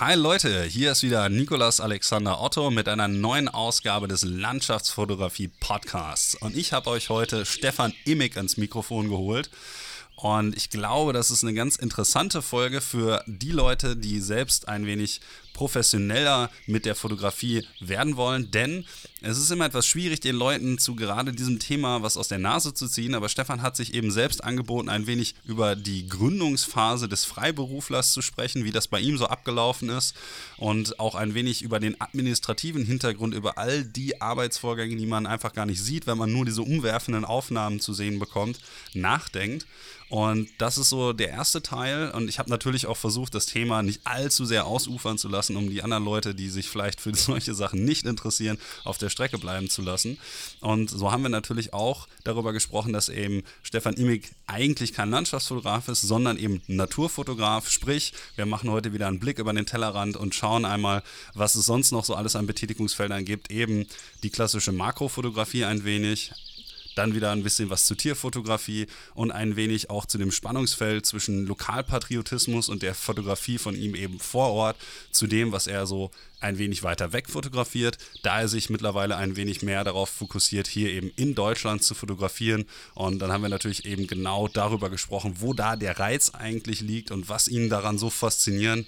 Hi Leute, hier ist wieder Nikolas Alexander Otto mit einer neuen Ausgabe des Landschaftsfotografie Podcasts. Und ich habe euch heute Stefan Immig ans Mikrofon geholt. Und ich glaube, das ist eine ganz interessante Folge für die Leute, die selbst ein wenig professioneller mit der Fotografie werden wollen, denn es ist immer etwas schwierig, den Leuten zu gerade diesem Thema was aus der Nase zu ziehen. Aber Stefan hat sich eben selbst angeboten, ein wenig über die Gründungsphase des Freiberuflers zu sprechen, wie das bei ihm so abgelaufen ist und auch ein wenig über den administrativen Hintergrund, über all die Arbeitsvorgänge, die man einfach gar nicht sieht, wenn man nur diese umwerfenden Aufnahmen zu sehen bekommt, nachdenkt. Und das ist so der erste Teil. Und ich habe natürlich auch versucht, das Thema nicht allzu sehr ausufern zu lassen, um die anderen Leute, die sich vielleicht für solche Sachen nicht interessieren, auf der Strecke bleiben zu lassen. Und so haben wir natürlich auch darüber gesprochen, dass eben Stefan Imig eigentlich kein Landschaftsfotograf ist, sondern eben Naturfotograf. Sprich, wir machen heute wieder einen Blick über den Tellerrand und schauen einmal, was es sonst noch so alles an Betätigungsfeldern gibt. Eben die klassische Makrofotografie ein wenig, dann wieder ein bisschen was zur Tierfotografie und ein wenig auch zu dem Spannungsfeld zwischen Lokalpatriotismus und der Fotografie von ihm eben vor Ort, zu dem, was er so ein wenig weiter weg fotografiert, da er sich mittlerweile ein wenig mehr darauf fokussiert, hier eben in Deutschland zu fotografieren. Und dann haben wir natürlich eben genau darüber gesprochen, wo da der Reiz eigentlich liegt und was ihn daran so faszinieren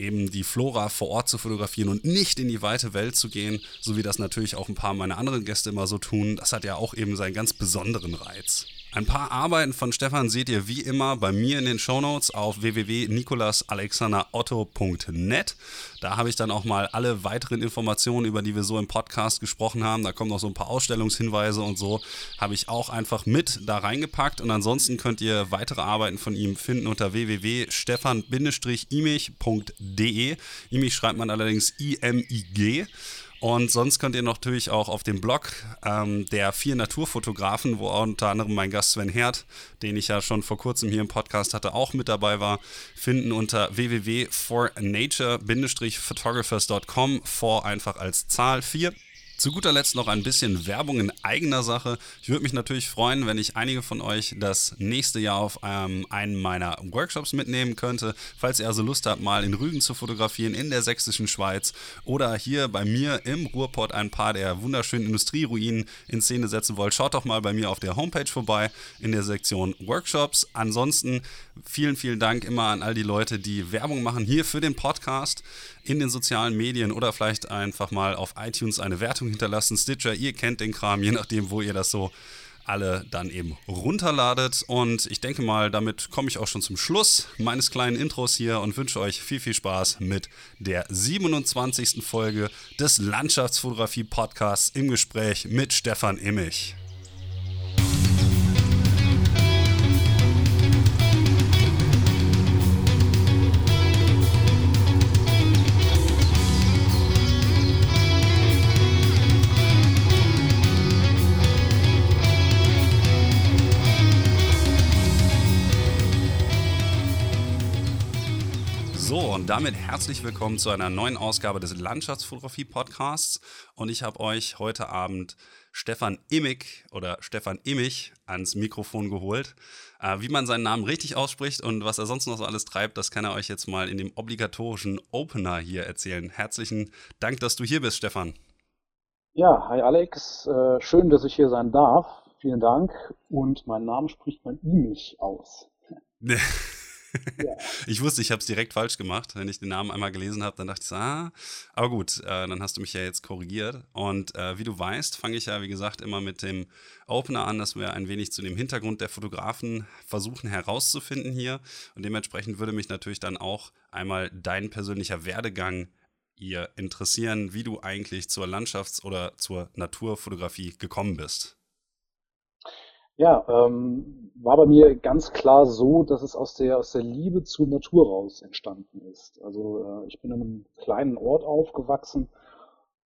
eben die Flora vor Ort zu fotografieren und nicht in die weite Welt zu gehen, so wie das natürlich auch ein paar meiner anderen Gäste immer so tun, das hat ja auch eben seinen ganz besonderen Reiz. Ein paar Arbeiten von Stefan seht ihr wie immer bei mir in den Shownotes auf www.nikolasalexanderotto.net. Da habe ich dann auch mal alle weiteren Informationen, über die wir so im Podcast gesprochen haben. Da kommen noch so ein paar Ausstellungshinweise und so, habe ich auch einfach mit da reingepackt. Und ansonsten könnt ihr weitere Arbeiten von ihm finden unter www.stefan-imich.de. Imich schreibt man allerdings I-M-I-G. Und sonst könnt ihr natürlich auch auf dem Blog ähm, der vier Naturfotografen, wo unter anderem mein Gast Sven Herd, den ich ja schon vor kurzem hier im Podcast hatte, auch mit dabei war, finden unter www.fornature-photographers.com, vor einfach als Zahl 4. Zu guter Letzt noch ein bisschen Werbung in eigener Sache. Ich würde mich natürlich freuen, wenn ich einige von euch das nächste Jahr auf ähm, einen meiner Workshops mitnehmen könnte. Falls ihr also Lust habt, mal in Rügen zu fotografieren in der sächsischen Schweiz oder hier bei mir im Ruhrpott ein paar der wunderschönen Industrieruinen in Szene setzen wollt, schaut doch mal bei mir auf der Homepage vorbei in der Sektion Workshops. Ansonsten vielen, vielen Dank immer an all die Leute, die Werbung machen hier für den Podcast in den sozialen Medien oder vielleicht einfach mal auf iTunes eine Wertung hinterlassen. Stitcher, ihr kennt den Kram, je nachdem, wo ihr das so alle dann eben runterladet. Und ich denke mal, damit komme ich auch schon zum Schluss meines kleinen Intros hier und wünsche euch viel, viel Spaß mit der 27. Folge des Landschaftsfotografie-Podcasts im Gespräch mit Stefan Immich. Damit herzlich willkommen zu einer neuen Ausgabe des Landschaftsfotografie-Podcasts. Und ich habe euch heute Abend Stefan Immig oder Stefan Immich ans Mikrofon geholt. Äh, wie man seinen Namen richtig ausspricht und was er sonst noch so alles treibt, das kann er euch jetzt mal in dem obligatorischen Opener hier erzählen. Herzlichen Dank, dass du hier bist, Stefan. Ja, hi Alex. Äh, schön, dass ich hier sein darf. Vielen Dank. Und mein Name spricht man Immich aus. Ich wusste, ich habe es direkt falsch gemacht. Wenn ich den Namen einmal gelesen habe, dann dachte ich ah, aber gut, äh, dann hast du mich ja jetzt korrigiert. Und äh, wie du weißt, fange ich ja, wie gesagt, immer mit dem Opener an, dass wir ein wenig zu dem Hintergrund der Fotografen versuchen herauszufinden hier. Und dementsprechend würde mich natürlich dann auch einmal dein persönlicher Werdegang hier interessieren, wie du eigentlich zur Landschafts- oder zur Naturfotografie gekommen bist. Ja, ähm, war bei mir ganz klar so, dass es aus der, aus der Liebe zur Natur raus entstanden ist. Also äh, ich bin in einem kleinen Ort aufgewachsen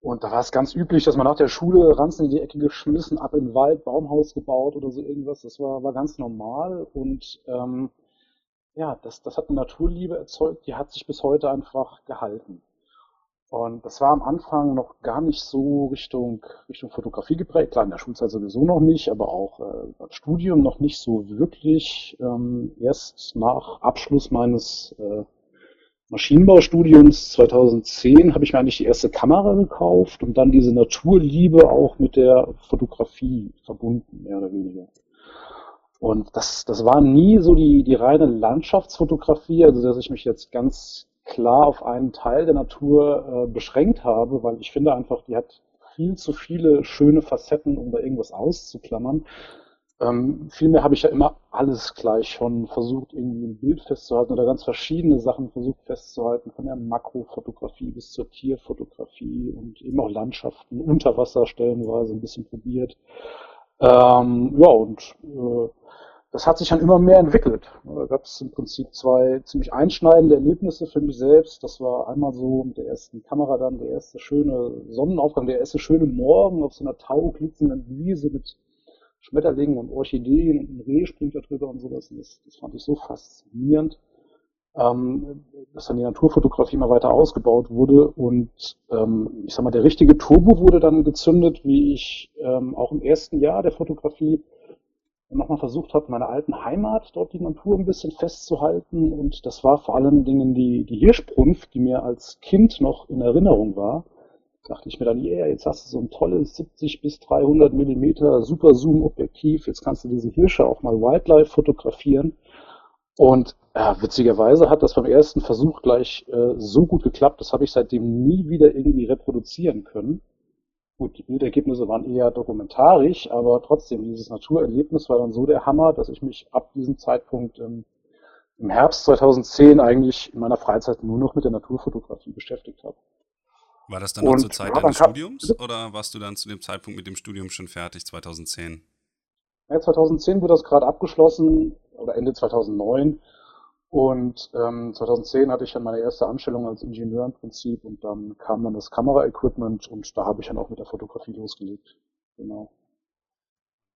und da war es ganz üblich, dass man nach der Schule Ranzen in die Ecke geschmissen, ab in den Wald, Baumhaus gebaut oder so irgendwas. Das war, war ganz normal und ähm, ja, das, das hat eine Naturliebe erzeugt, die hat sich bis heute einfach gehalten. Und das war am Anfang noch gar nicht so Richtung, Richtung Fotografie geprägt. Klar, in der Schulzeit sowieso noch nicht, aber auch äh, beim Studium noch nicht so wirklich. Ähm, erst nach Abschluss meines, äh, Maschinenbaustudiums 2010 habe ich mir eigentlich die erste Kamera gekauft und dann diese Naturliebe auch mit der Fotografie verbunden, mehr oder weniger. Und das, das war nie so die, die reine Landschaftsfotografie, also dass ich mich jetzt ganz klar auf einen Teil der Natur äh, beschränkt habe, weil ich finde einfach, die hat viel zu viele schöne Facetten, um da irgendwas auszuklammern. Ähm, vielmehr habe ich ja immer alles gleich schon versucht, irgendwie im Bild festzuhalten oder ganz verschiedene Sachen versucht festzuhalten, von der Makrofotografie bis zur Tierfotografie und eben auch Landschaften, unter Wasser stellenweise ein bisschen probiert. Ähm, ja, und äh, das hat sich dann immer mehr entwickelt. Da gab es im Prinzip zwei ziemlich einschneidende Erlebnisse für mich selbst. Das war einmal so mit der ersten Kamera dann, der erste schöne Sonnenaufgang, der erste schöne Morgen auf so einer tauglitzenden Wiese mit Schmetterlingen und Orchideen und ein Reh springt da drüber und sowas. Und das, das fand ich so faszinierend, ähm, dass dann die Naturfotografie mal weiter ausgebaut wurde. Und ähm, ich sag mal, der richtige Turbo wurde dann gezündet, wie ich ähm, auch im ersten Jahr der Fotografie nochmal versucht habe, meine alten Heimat, dort die Natur ein bisschen festzuhalten. Und das war vor allen Dingen die, die Hirschbrunft, die mir als Kind noch in Erinnerung war dachte ich mir dann, yeah, jetzt hast du so ein tolles 70 bis 300 Millimeter Super Zoom Objektiv, jetzt kannst du diese Hirsche auch mal Wildlife fotografieren. Und ja, witzigerweise hat das beim ersten Versuch gleich äh, so gut geklappt, das habe ich seitdem nie wieder irgendwie reproduzieren können. Gut, die Bildergebnisse waren eher dokumentarisch, aber trotzdem, dieses Naturerlebnis war dann so der Hammer, dass ich mich ab diesem Zeitpunkt ähm, im Herbst 2010 eigentlich in meiner Freizeit nur noch mit der Naturfotografie beschäftigt habe. War das dann noch zur Zeit deines Studiums oder warst du dann zu dem Zeitpunkt mit dem Studium schon fertig, 2010? Ja, 2010 wurde das gerade abgeschlossen oder Ende 2009 und ähm, 2010 hatte ich dann meine erste Anstellung als Ingenieur im Prinzip und dann kam dann das Kameraequipment und da habe ich dann auch mit der Fotografie losgelegt. Genau.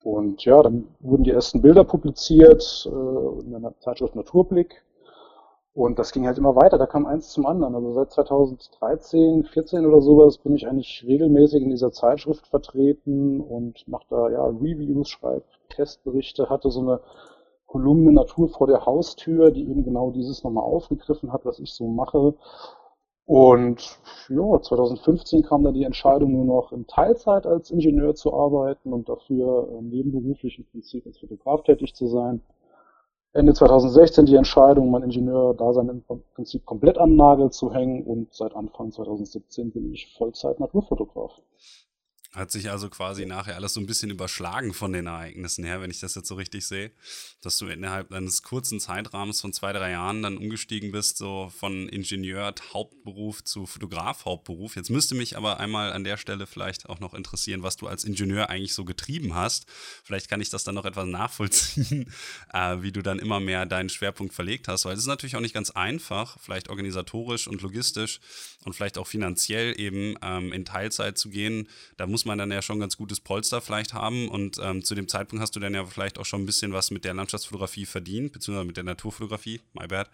Und ja, dann wurden die ersten Bilder publiziert äh, in der Zeitschrift Naturblick und das ging halt immer weiter, da kam eins zum anderen. Also seit 2013, 14 oder sowas bin ich eigentlich regelmäßig in dieser Zeitschrift vertreten und mache da ja Reviews, schreibe Testberichte, hatte so eine Kolumne Natur vor der Haustür, die eben genau dieses nochmal aufgegriffen hat, was ich so mache. Und ja, 2015 kam dann die Entscheidung, nur noch in Teilzeit als Ingenieur zu arbeiten und dafür äh, nebenberuflich im Prinzip als Fotograf tätig zu sein. Ende 2016 die Entscheidung, mein Ingenieur-Dasein im Prinzip komplett an den Nagel zu hängen und seit Anfang 2017 bin ich Vollzeit-Naturfotograf. Hat sich also quasi nachher alles so ein bisschen überschlagen von den Ereignissen her, wenn ich das jetzt so richtig sehe, dass du innerhalb eines kurzen Zeitrahmens von zwei, drei Jahren dann umgestiegen bist, so von Ingenieur Hauptberuf zu Fotograf Hauptberuf. Jetzt müsste mich aber einmal an der Stelle vielleicht auch noch interessieren, was du als Ingenieur eigentlich so getrieben hast. Vielleicht kann ich das dann noch etwas nachvollziehen, äh, wie du dann immer mehr deinen Schwerpunkt verlegt hast, weil es ist natürlich auch nicht ganz einfach, vielleicht organisatorisch und logistisch und vielleicht auch finanziell eben ähm, in Teilzeit zu gehen. Da muss man dann ja schon ein ganz gutes Polster vielleicht haben. Und ähm, zu dem Zeitpunkt hast du dann ja vielleicht auch schon ein bisschen was mit der Landschaftsfotografie verdient, beziehungsweise mit der Naturfotografie, my bad.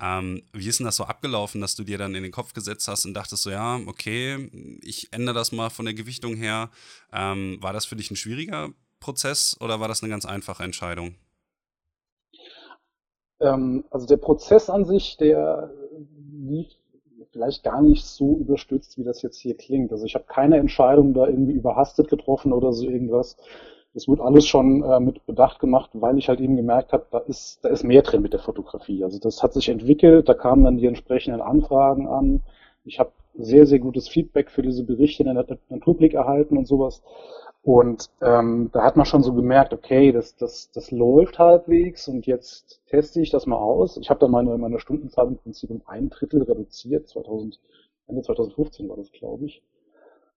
Ähm, wie ist denn das so abgelaufen, dass du dir dann in den Kopf gesetzt hast und dachtest so, ja, okay, ich ändere das mal von der Gewichtung her. Ähm, war das für dich ein schwieriger Prozess oder war das eine ganz einfache Entscheidung? Ähm, also der Prozess an sich, der lief vielleicht gar nicht so überstürzt, wie das jetzt hier klingt. Also ich habe keine Entscheidung da irgendwie überhastet getroffen oder so irgendwas. Das wird alles schon äh, mit Bedacht gemacht, weil ich halt eben gemerkt habe, da ist, da ist mehr drin mit der Fotografie. Also das hat sich entwickelt, da kamen dann die entsprechenden Anfragen an. Ich habe sehr, sehr gutes Feedback für diese Berichte in der Naturblick erhalten und sowas. Und ähm, da hat man schon so gemerkt, okay, das, das, das läuft halbwegs und jetzt teste ich das mal aus. Ich habe dann meine, meine Stundenzahl im Prinzip um ein Drittel reduziert, 2000, Ende 2015 war das, glaube ich.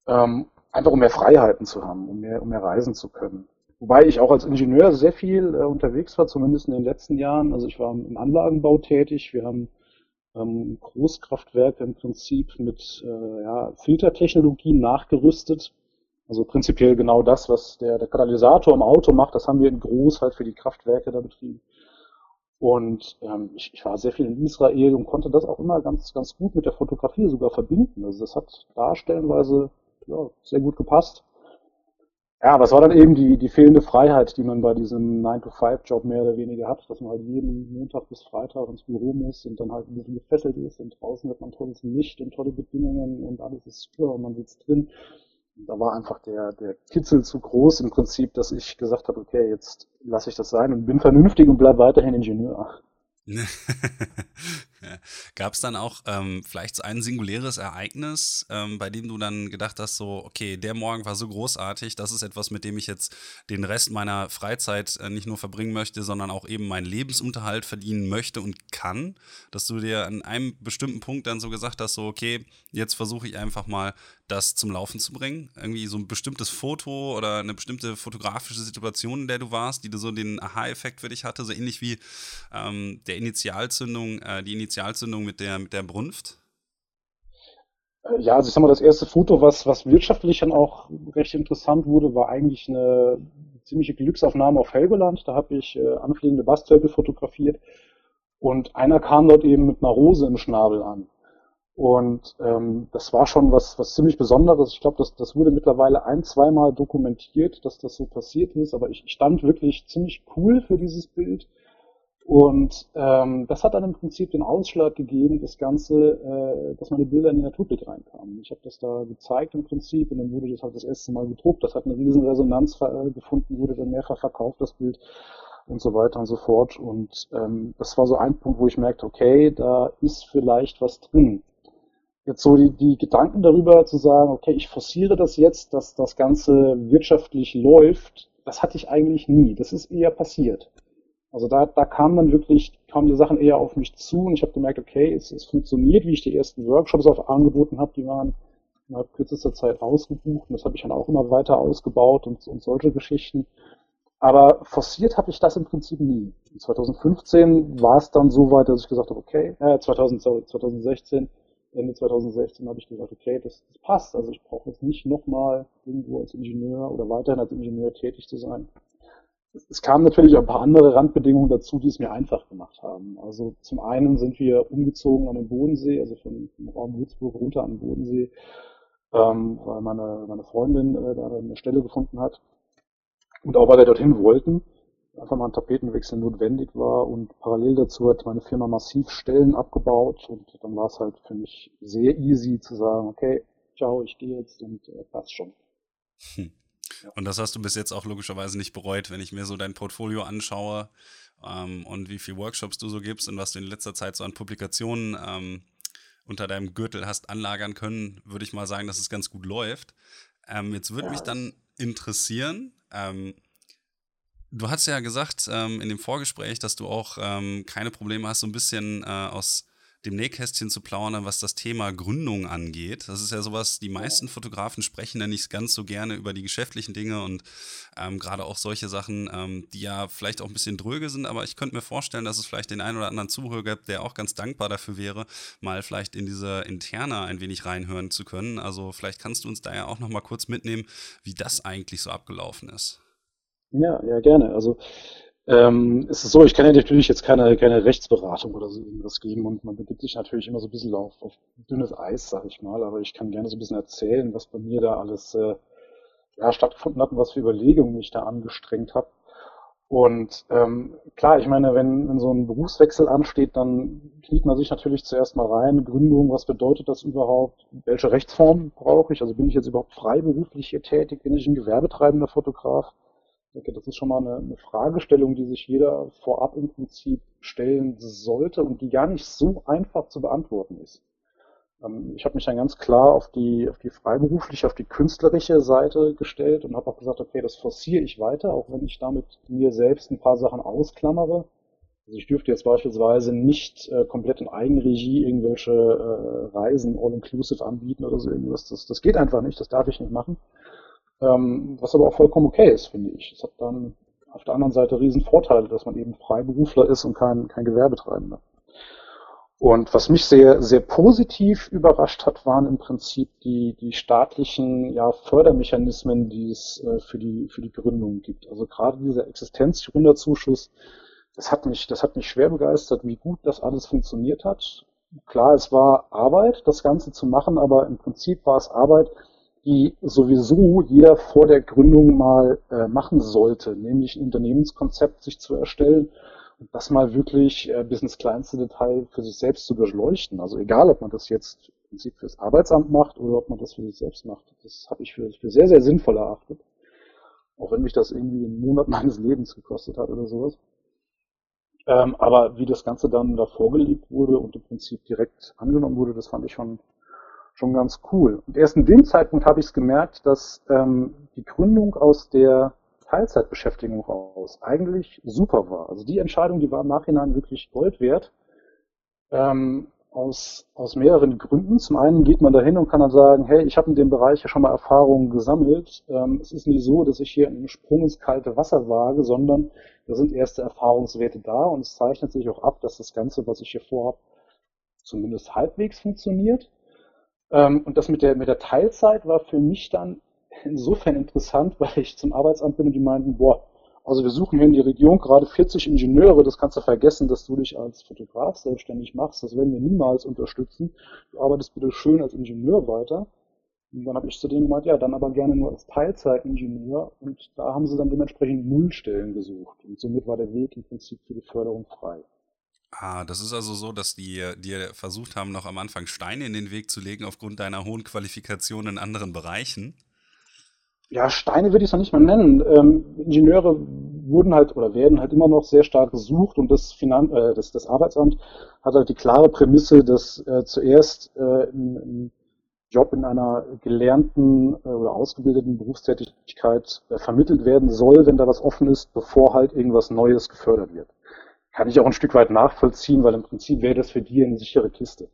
Ähm, einfach um mehr Freiheiten zu haben, um mehr, um mehr reisen zu können. Wobei ich auch als Ingenieur sehr viel äh, unterwegs war, zumindest in den letzten Jahren. Also ich war im Anlagenbau tätig. Wir haben ähm, Großkraftwerke im Prinzip mit äh, ja, Filtertechnologien nachgerüstet also prinzipiell genau das, was der, der Katalysator im Auto macht, das haben wir in groß halt für die Kraftwerke da betrieben. Und ähm, ich, ich war sehr viel in Israel und konnte das auch immer ganz, ganz gut mit der Fotografie sogar verbinden. Also das hat da stellenweise ja, sehr gut gepasst. Ja, aber es war dann eben die, die fehlende Freiheit, die man bei diesem 9-to-5-Job mehr oder weniger hat, dass man halt jeden Montag bis Freitag ins Büro muss und dann halt ein bisschen gefesselt ist und draußen hat man tolles Licht und tolle Bedingungen und alles ist super und man sitzt drin. Da war einfach der, der Kitzel zu groß im Prinzip, dass ich gesagt habe, okay, jetzt lasse ich das sein und bin vernünftig und bleib weiterhin Ingenieur. Gab es dann auch ähm, vielleicht so ein singuläres Ereignis, ähm, bei dem du dann gedacht hast, so, okay, der Morgen war so großartig, das ist etwas, mit dem ich jetzt den Rest meiner Freizeit äh, nicht nur verbringen möchte, sondern auch eben meinen Lebensunterhalt verdienen möchte und kann, dass du dir an einem bestimmten Punkt dann so gesagt hast, so, okay, jetzt versuche ich einfach mal das zum Laufen zu bringen? Irgendwie so ein bestimmtes Foto oder eine bestimmte fotografische Situation, in der du warst, die du so den Aha-Effekt für dich hatte, so ähnlich wie ähm, der Initialzündung, äh, die Initialzündung mit der, mit der Brunft? Äh, ja, also ich sag mal, das erste Foto, was, was wirtschaftlich dann auch recht interessant wurde, war eigentlich eine ziemliche Glücksaufnahme auf Helgoland. Da habe ich äh, anfliegende Bastölpel fotografiert und einer kam dort eben mit einer Rose im Schnabel an. Und ähm, das war schon was, was ziemlich Besonderes. Ich glaube, das, das wurde mittlerweile ein, zweimal dokumentiert, dass das so passiert ist. Aber ich, stand wirklich ziemlich cool für dieses Bild. Und ähm, das hat dann im Prinzip den Ausschlag gegeben, das Ganze, äh, dass meine Bilder in die Naturbild reinkamen. Ich habe das da gezeigt im Prinzip und dann wurde das halt das erste Mal gedruckt. Das hat eine riesen Resonanz äh, gefunden, wurde dann mehrfach verkauft, das Bild und so weiter und so fort. Und ähm, das war so ein Punkt, wo ich merkte, okay, da ist vielleicht was drin jetzt so die, die Gedanken darüber zu sagen, okay, ich forciere das jetzt, dass das Ganze wirtschaftlich läuft, das hatte ich eigentlich nie. Das ist eher passiert. Also da, da kamen dann wirklich, kamen die Sachen eher auf mich zu und ich habe gemerkt, okay, es, es funktioniert, wie ich die ersten Workshops auch angeboten habe, die waren innerhalb kürzester Zeit ausgebucht und das habe ich dann auch immer weiter ausgebaut und, und solche Geschichten. Aber forciert habe ich das im Prinzip nie. 2015 war es dann so weit, dass ich gesagt habe, okay, äh, 2000, sorry, 2016, Ende 2016 habe ich gesagt, okay, das, das passt. Also ich brauche jetzt nicht nochmal irgendwo als Ingenieur oder weiterhin als Ingenieur tätig zu sein. Es, es kamen natürlich ein paar andere Randbedingungen dazu, die es mir einfach gemacht haben. Also zum einen sind wir umgezogen an den Bodensee, also von, vom Raum Würzburg runter an den Bodensee, ähm, weil meine, meine Freundin äh, da eine Stelle gefunden hat. Und auch weil wir dorthin wollten einfach mal ein Tapetenwechsel notwendig war und parallel dazu hat meine Firma massiv Stellen abgebaut und dann war es halt für mich sehr easy zu sagen, okay, ciao, ich gehe jetzt und äh, passt schon. Hm. Und das hast du bis jetzt auch logischerweise nicht bereut, wenn ich mir so dein Portfolio anschaue ähm, und wie viele Workshops du so gibst und was du in letzter Zeit so an Publikationen ähm, unter deinem Gürtel hast anlagern können, würde ich mal sagen, dass es ganz gut läuft. Ähm, jetzt würde ja. mich dann interessieren, ähm, Du hast ja gesagt ähm, in dem Vorgespräch, dass du auch ähm, keine Probleme hast, so ein bisschen äh, aus dem Nähkästchen zu plaudern, was das Thema Gründung angeht. Das ist ja sowas, die meisten Fotografen sprechen ja nicht ganz so gerne über die geschäftlichen Dinge und ähm, gerade auch solche Sachen, ähm, die ja vielleicht auch ein bisschen dröge sind, aber ich könnte mir vorstellen, dass es vielleicht den einen oder anderen Zuhörer gibt, der auch ganz dankbar dafür wäre, mal vielleicht in diese Interna ein wenig reinhören zu können. Also vielleicht kannst du uns da ja auch nochmal kurz mitnehmen, wie das eigentlich so abgelaufen ist. Ja, ja, gerne. Also ähm, es ist so, ich kann ja natürlich jetzt keine, keine Rechtsberatung oder so irgendwas geben und man begibt sich natürlich immer so ein bisschen auf, auf dünnes Eis, sag ich mal, aber ich kann gerne so ein bisschen erzählen, was bei mir da alles äh, ja, stattgefunden hat und was für Überlegungen ich da angestrengt habe. Und ähm, klar, ich meine, wenn, wenn so ein Berufswechsel ansteht, dann kniet man sich natürlich zuerst mal rein. Gründung, was bedeutet das überhaupt? Welche Rechtsform brauche ich? Also bin ich jetzt überhaupt freiberuflich hier tätig? Bin ich ein gewerbetreibender Fotograf? Ich denke, das ist schon mal eine, eine Fragestellung, die sich jeder vorab im Prinzip stellen sollte und die gar nicht so einfach zu beantworten ist. Ähm, ich habe mich dann ganz klar auf die, auf die freiberufliche, auf die künstlerische Seite gestellt und habe auch gesagt, okay, das forciere ich weiter, auch wenn ich damit mir selbst ein paar Sachen ausklammere. Also ich dürfte jetzt beispielsweise nicht äh, komplett in Eigenregie irgendwelche äh, Reisen all-inclusive anbieten oder so irgendwas. Das, das geht einfach nicht, das darf ich nicht machen. Ähm, was aber auch vollkommen okay ist, finde ich. Es hat dann auf der anderen Seite riesen Vorteile, dass man eben Freiberufler ist und kein, kein Gewerbetreibender. Und was mich sehr, sehr positiv überrascht hat, waren im Prinzip die, die staatlichen ja, Fördermechanismen, die es äh, für, die, für die Gründung gibt. Also gerade dieser Existenzgründerzuschuss, das hat mich, das hat mich schwer begeistert, wie gut das alles funktioniert hat. Klar, es war Arbeit, das Ganze zu machen, aber im Prinzip war es Arbeit, die sowieso jeder vor der Gründung mal äh, machen sollte, nämlich ein Unternehmenskonzept sich zu erstellen und das mal wirklich äh, bis ins kleinste Detail für sich selbst zu durchleuchten. Also egal, ob man das jetzt im Prinzip fürs Arbeitsamt macht oder ob man das für sich selbst macht. Das habe ich für, für sehr, sehr sinnvoll erachtet. Auch wenn mich das irgendwie einen Monat meines Lebens gekostet hat oder sowas. Ähm, aber wie das Ganze dann da vorgelegt wurde und im Prinzip direkt angenommen wurde, das fand ich schon schon ganz cool. Und erst in dem Zeitpunkt habe ich es gemerkt, dass ähm, die Gründung aus der Teilzeitbeschäftigung raus eigentlich super war. Also die Entscheidung, die war im Nachhinein wirklich Gold wert. Ähm, aus, aus mehreren Gründen. Zum einen geht man dahin und kann dann sagen, hey, ich habe in dem Bereich ja schon mal Erfahrungen gesammelt. Ähm, es ist nicht so, dass ich hier einen Sprung ins kalte Wasser wage, sondern da sind erste Erfahrungswerte da und es zeichnet sich auch ab, dass das Ganze, was ich hier vorhabe, zumindest halbwegs funktioniert. Ähm, und das mit der, mit der Teilzeit war für mich dann insofern interessant, weil ich zum Arbeitsamt bin und die meinten, boah, also wir suchen hier in die Region gerade 40 Ingenieure, das kannst du vergessen, dass du dich als Fotograf selbstständig machst, das werden wir niemals unterstützen. Du arbeitest bitte schön als Ingenieur weiter. Und dann habe ich zu denen gemeint, ja, dann aber gerne nur als Teilzeitingenieur. Und da haben sie dann dementsprechend Nullstellen gesucht. Und somit war der Weg im Prinzip für die Förderung frei. Ah, das ist also so, dass die dir versucht haben, noch am Anfang Steine in den Weg zu legen aufgrund deiner hohen Qualifikation in anderen Bereichen. Ja, Steine würde ich es noch nicht mal nennen. Ähm, Ingenieure wurden halt oder werden halt immer noch sehr stark gesucht und das, Finan äh, das, das Arbeitsamt hat halt die klare Prämisse, dass äh, zuerst äh, ein, ein Job in einer gelernten äh, oder ausgebildeten Berufstätigkeit äh, vermittelt werden soll, wenn da was offen ist, bevor halt irgendwas Neues gefördert wird kann ich auch ein Stück weit nachvollziehen, weil im Prinzip wäre das für die eine sichere Kiste.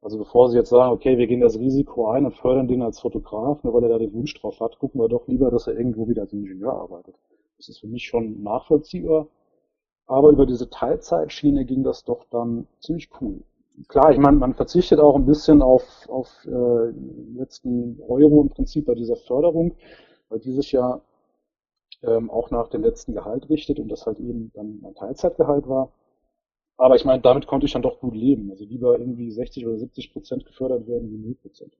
Also bevor sie jetzt sagen, okay, wir gehen das Risiko ein und fördern den als Fotograf, nur weil er da den Wunsch drauf hat, gucken wir doch lieber, dass er irgendwo wieder als Ingenieur arbeitet. Das ist für mich schon nachvollziehbar. Aber über diese Teilzeitschiene ging das doch dann ziemlich cool. Klar, ich meine, man verzichtet auch ein bisschen auf, auf äh, letzten Euro im Prinzip bei dieser Förderung, weil dieses Jahr ähm, auch nach dem letzten Gehalt richtet und das halt eben dann ein Teilzeitgehalt war. Aber ich meine, damit konnte ich dann doch gut leben. Also lieber irgendwie 60 oder 70 Prozent gefördert werden wie 0 Prozent.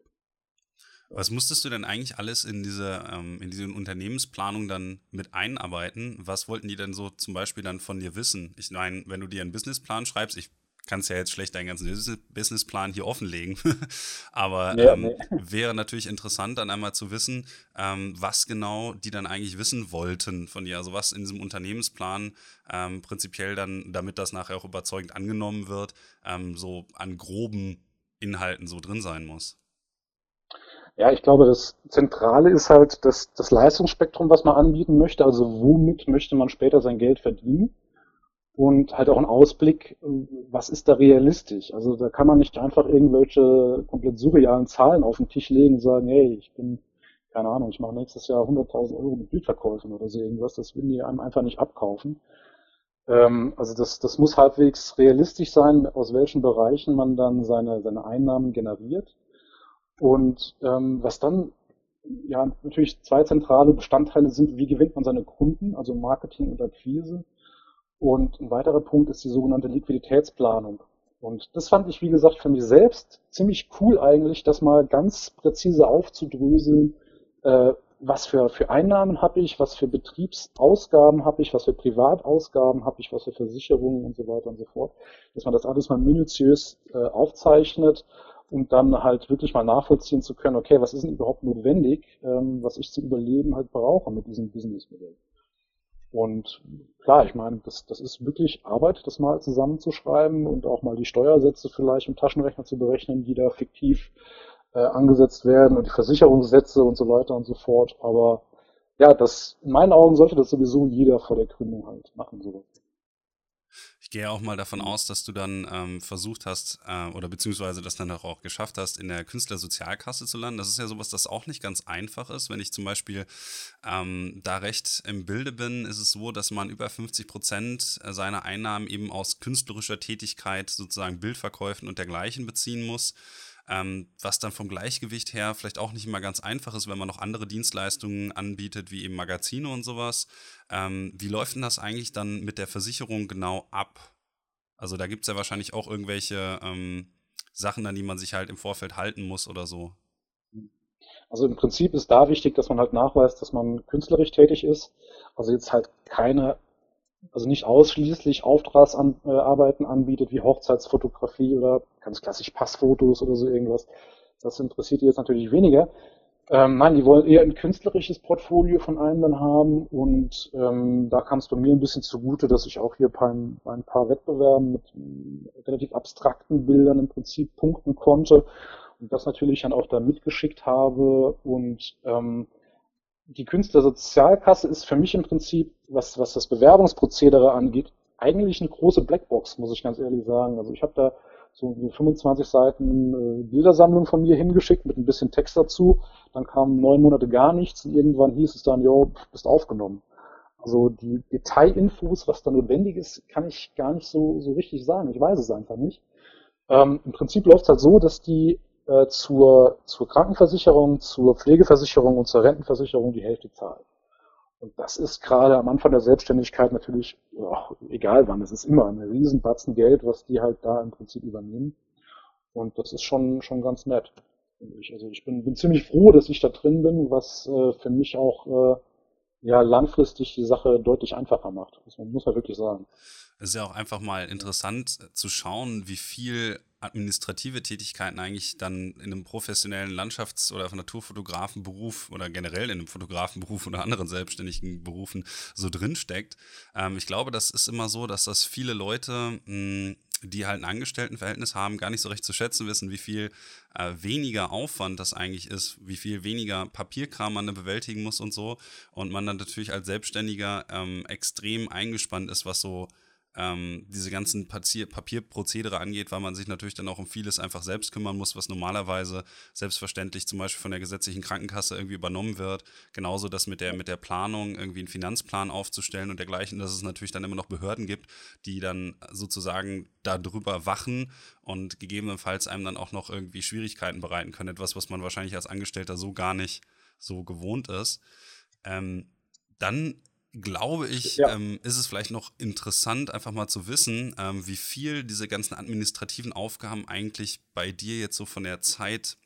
Was musstest du denn eigentlich alles in diese, ähm, in diese Unternehmensplanung dann mit einarbeiten? Was wollten die denn so zum Beispiel dann von dir wissen? Ich meine, wenn du dir einen Businessplan schreibst, ich kannst ja jetzt schlecht deinen ganzen Businessplan hier offenlegen. Aber ja, ähm, nee. wäre natürlich interessant, dann einmal zu wissen, ähm, was genau die dann eigentlich wissen wollten von dir. Also was in diesem Unternehmensplan ähm, prinzipiell dann, damit das nachher auch überzeugend angenommen wird, ähm, so an groben Inhalten so drin sein muss. Ja, ich glaube, das Zentrale ist halt das, das Leistungsspektrum, was man anbieten möchte. Also womit möchte man später sein Geld verdienen? Und halt auch ein Ausblick, was ist da realistisch. Also da kann man nicht einfach irgendwelche komplett surrealen Zahlen auf den Tisch legen und sagen, hey, ich bin, keine Ahnung, ich mache nächstes Jahr 100.000 Euro mit Bildverkäufen oder so irgendwas. Das würden die einem einfach nicht abkaufen. Ähm, also das, das muss halbwegs realistisch sein, aus welchen Bereichen man dann seine, seine Einnahmen generiert. Und ähm, was dann ja natürlich zwei zentrale Bestandteile sind, wie gewinnt man seine Kunden, also Marketing und Akquise und ein weiterer Punkt ist die sogenannte Liquiditätsplanung. Und das fand ich, wie gesagt, für mich selbst ziemlich cool eigentlich, das mal ganz präzise aufzudröseln, äh, was für, für Einnahmen habe ich, was für Betriebsausgaben habe ich, was für Privatausgaben habe ich, was für Versicherungen und so weiter und so fort. Dass man das alles mal minutiös äh, aufzeichnet und dann halt wirklich mal nachvollziehen zu können, okay, was ist denn überhaupt notwendig, ähm, was ich zum Überleben halt brauche mit diesem Businessmodell. Und klar, ich meine, das, das ist wirklich Arbeit, das mal zusammenzuschreiben und auch mal die Steuersätze vielleicht im Taschenrechner zu berechnen, die da fiktiv äh, angesetzt werden und die Versicherungssätze und so weiter und so fort. Aber ja, das in meinen Augen sollte das sowieso jeder vor der Gründung halt machen. So. Ich gehe auch mal davon aus, dass du dann ähm, versucht hast äh, oder beziehungsweise das dann auch geschafft hast, in der Künstlersozialkasse zu landen. Das ist ja sowas, das auch nicht ganz einfach ist. Wenn ich zum Beispiel ähm, da recht im Bilde bin, ist es so, dass man über 50 Prozent seiner Einnahmen eben aus künstlerischer Tätigkeit, sozusagen Bildverkäufen und dergleichen beziehen muss ähm, was dann vom Gleichgewicht her vielleicht auch nicht immer ganz einfach ist, wenn man noch andere Dienstleistungen anbietet, wie eben Magazine und sowas. Ähm, wie läuft denn das eigentlich dann mit der Versicherung genau ab? Also da gibt es ja wahrscheinlich auch irgendwelche ähm, Sachen, an die man sich halt im Vorfeld halten muss oder so. Also im Prinzip ist da wichtig, dass man halt nachweist, dass man künstlerisch tätig ist. Also jetzt halt keine, also nicht ausschließlich Auftragsarbeiten anbietet wie Hochzeitsfotografie oder ganz klassisch Passfotos oder so irgendwas. Das interessiert die jetzt natürlich weniger. Ähm, nein, die wollen eher ein künstlerisches Portfolio von einem dann haben und ähm, da kam es bei mir ein bisschen zugute, dass ich auch hier bei ein, bei ein paar Wettbewerben mit äh, relativ abstrakten Bildern im Prinzip punkten konnte und das natürlich dann auch da mitgeschickt habe und ähm, die Künstlersozialkasse ist für mich im Prinzip, was, was das Bewerbungsprozedere angeht, eigentlich eine große Blackbox, muss ich ganz ehrlich sagen. Also ich habe da so 25 Seiten äh, Bildersammlung von mir hingeschickt mit ein bisschen Text dazu. Dann kamen neun Monate gar nichts und irgendwann hieß es dann, jo, bist aufgenommen. Also die Detailinfos, was da notwendig ist, kann ich gar nicht so, so richtig sagen. Ich weiß es einfach nicht. Ähm, Im Prinzip läuft es halt so, dass die äh, zur, zur Krankenversicherung, zur Pflegeversicherung und zur Rentenversicherung die Hälfte zahlen. Und das ist gerade am Anfang der Selbstständigkeit natürlich, oh, egal wann, es ist immer ein Riesenbatzen Geld, was die halt da im Prinzip übernehmen. Und das ist schon, schon ganz nett. Ich. Also ich bin, bin ziemlich froh, dass ich da drin bin, was äh, für mich auch äh, ja langfristig die Sache deutlich einfacher macht. Das muss man wirklich sagen. Es ist ja auch einfach mal interessant zu schauen, wie viel administrative Tätigkeiten eigentlich dann in einem professionellen Landschafts- oder Naturfotografenberuf oder generell in einem Fotografenberuf oder anderen selbstständigen Berufen so drinsteckt. Ähm, ich glaube, das ist immer so, dass das viele Leute, mh, die halt ein Angestelltenverhältnis haben, gar nicht so recht zu schätzen wissen, wie viel äh, weniger Aufwand das eigentlich ist, wie viel weniger Papierkram man da bewältigen muss und so. Und man dann natürlich als Selbstständiger ähm, extrem eingespannt ist, was so ähm, diese ganzen Papier Papierprozedere angeht, weil man sich natürlich dann auch um vieles einfach selbst kümmern muss, was normalerweise selbstverständlich zum Beispiel von der gesetzlichen Krankenkasse irgendwie übernommen wird. Genauso das mit der, mit der Planung, irgendwie einen Finanzplan aufzustellen und dergleichen, dass es natürlich dann immer noch Behörden gibt, die dann sozusagen darüber wachen und gegebenenfalls einem dann auch noch irgendwie Schwierigkeiten bereiten können. Etwas, was man wahrscheinlich als Angestellter so gar nicht so gewohnt ist. Ähm, dann glaube ich, ja. ähm, ist es vielleicht noch interessant, einfach mal zu wissen, ähm, wie viel diese ganzen administrativen Aufgaben eigentlich bei dir jetzt so von der Zeit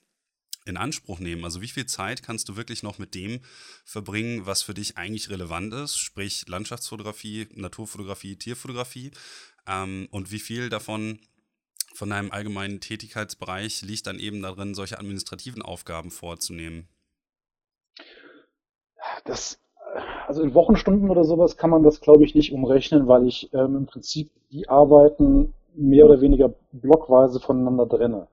in Anspruch nehmen. Also wie viel Zeit kannst du wirklich noch mit dem verbringen, was für dich eigentlich relevant ist, sprich Landschaftsfotografie, Naturfotografie, Tierfotografie ähm, und wie viel davon von deinem allgemeinen Tätigkeitsbereich liegt dann eben darin, solche administrativen Aufgaben vorzunehmen? Das also in Wochenstunden oder sowas kann man das, glaube ich, nicht umrechnen, weil ich ähm, im Prinzip die Arbeiten mehr oder weniger blockweise voneinander trenne.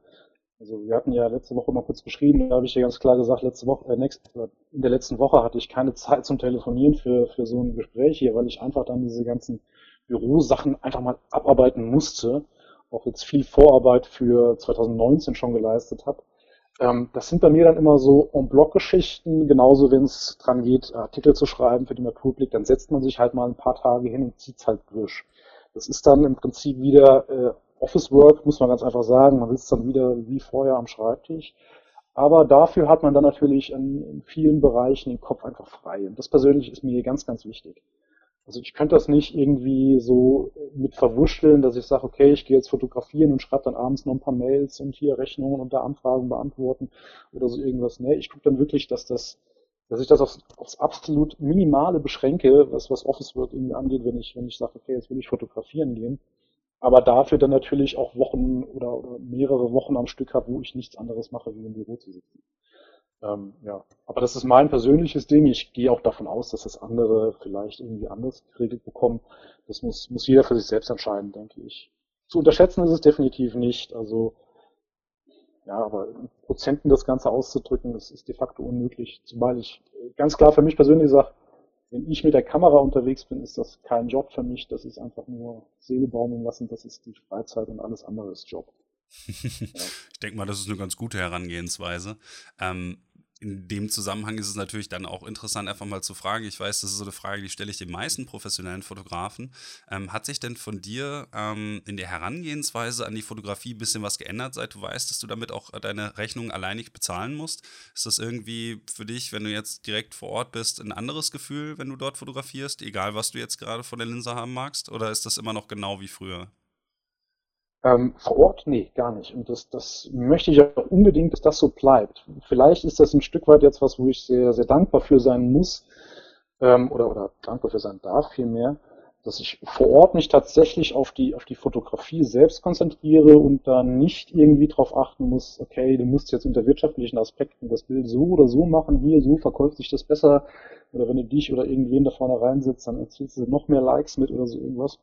Also wir hatten ja letzte Woche mal kurz geschrieben, da habe ich ja ganz klar gesagt, letzte Woche, äh, next, in der letzten Woche hatte ich keine Zeit zum Telefonieren für, für so ein Gespräch hier, weil ich einfach dann diese ganzen Bürosachen einfach mal abarbeiten musste, auch jetzt viel Vorarbeit für 2019 schon geleistet habe. Ähm, das sind bei mir dann immer so En-Bloc-Geschichten, genauso wenn es dran geht, Artikel zu schreiben für den Naturblick, dann setzt man sich halt mal ein paar Tage hin und zieht halt durch. Das ist dann im Prinzip wieder äh, Office Work, muss man ganz einfach sagen. Man sitzt dann wieder wie vorher am Schreibtisch. Aber dafür hat man dann natürlich in, in vielen Bereichen den Kopf einfach frei. Und das persönlich ist mir ganz, ganz wichtig. Also ich könnte das nicht irgendwie so mit verwurschteln, dass ich sage, okay, ich gehe jetzt fotografieren und schreibe dann abends noch ein paar Mails und hier Rechnungen und da Anfragen beantworten oder so irgendwas. Nee, ich gucke dann wirklich, dass das, dass ich das aufs, aufs absolut Minimale beschränke, was, was Office Work irgendwie angeht, wenn ich, wenn ich sage, okay, jetzt will ich fotografieren gehen. Aber dafür dann natürlich auch Wochen oder, oder mehrere Wochen am Stück habe, wo ich nichts anderes mache, wie im Büro zu sitzen. Ähm, ja, aber das ist mein persönliches Ding. Ich gehe auch davon aus, dass das andere vielleicht irgendwie anders geregelt bekommen. Das muss, muss jeder für sich selbst entscheiden, denke ich. Zu unterschätzen ist es definitiv nicht. Also, ja, aber in Prozenten das Ganze auszudrücken, das ist de facto unmöglich. Zumal ich ganz klar für mich persönlich sage, wenn ich mit der Kamera unterwegs bin, ist das kein Job für mich. Das ist einfach nur Seele baumeln lassen. Das ist die Freizeit und alles andere ist Job. ich denke mal, das ist eine ganz gute Herangehensweise. Ähm, in dem Zusammenhang ist es natürlich dann auch interessant, einfach mal zu fragen. Ich weiß, das ist so eine Frage, die stelle ich den meisten professionellen Fotografen. Ähm, hat sich denn von dir ähm, in der Herangehensweise an die Fotografie ein bisschen was geändert, seit du weißt, dass du damit auch deine Rechnung alleinig bezahlen musst? Ist das irgendwie für dich, wenn du jetzt direkt vor Ort bist, ein anderes Gefühl, wenn du dort fotografierst, egal was du jetzt gerade von der Linse haben magst? Oder ist das immer noch genau wie früher? Ähm, vor Ort? Nee, gar nicht. Und das, das möchte ich auch unbedingt, dass das so bleibt. Vielleicht ist das ein Stück weit jetzt was, wo ich sehr, sehr dankbar für sein muss, ähm, oder, oder dankbar für sein darf vielmehr, dass ich vor Ort mich tatsächlich auf die, auf die Fotografie selbst konzentriere und dann nicht irgendwie darauf achten muss, okay, du musst jetzt unter wirtschaftlichen Aspekten das Bild so oder so machen, hier, so verkauft sich das besser, oder wenn du dich oder irgendwen da vorne reinsetzt, dann erzielst du noch mehr Likes mit oder so irgendwas.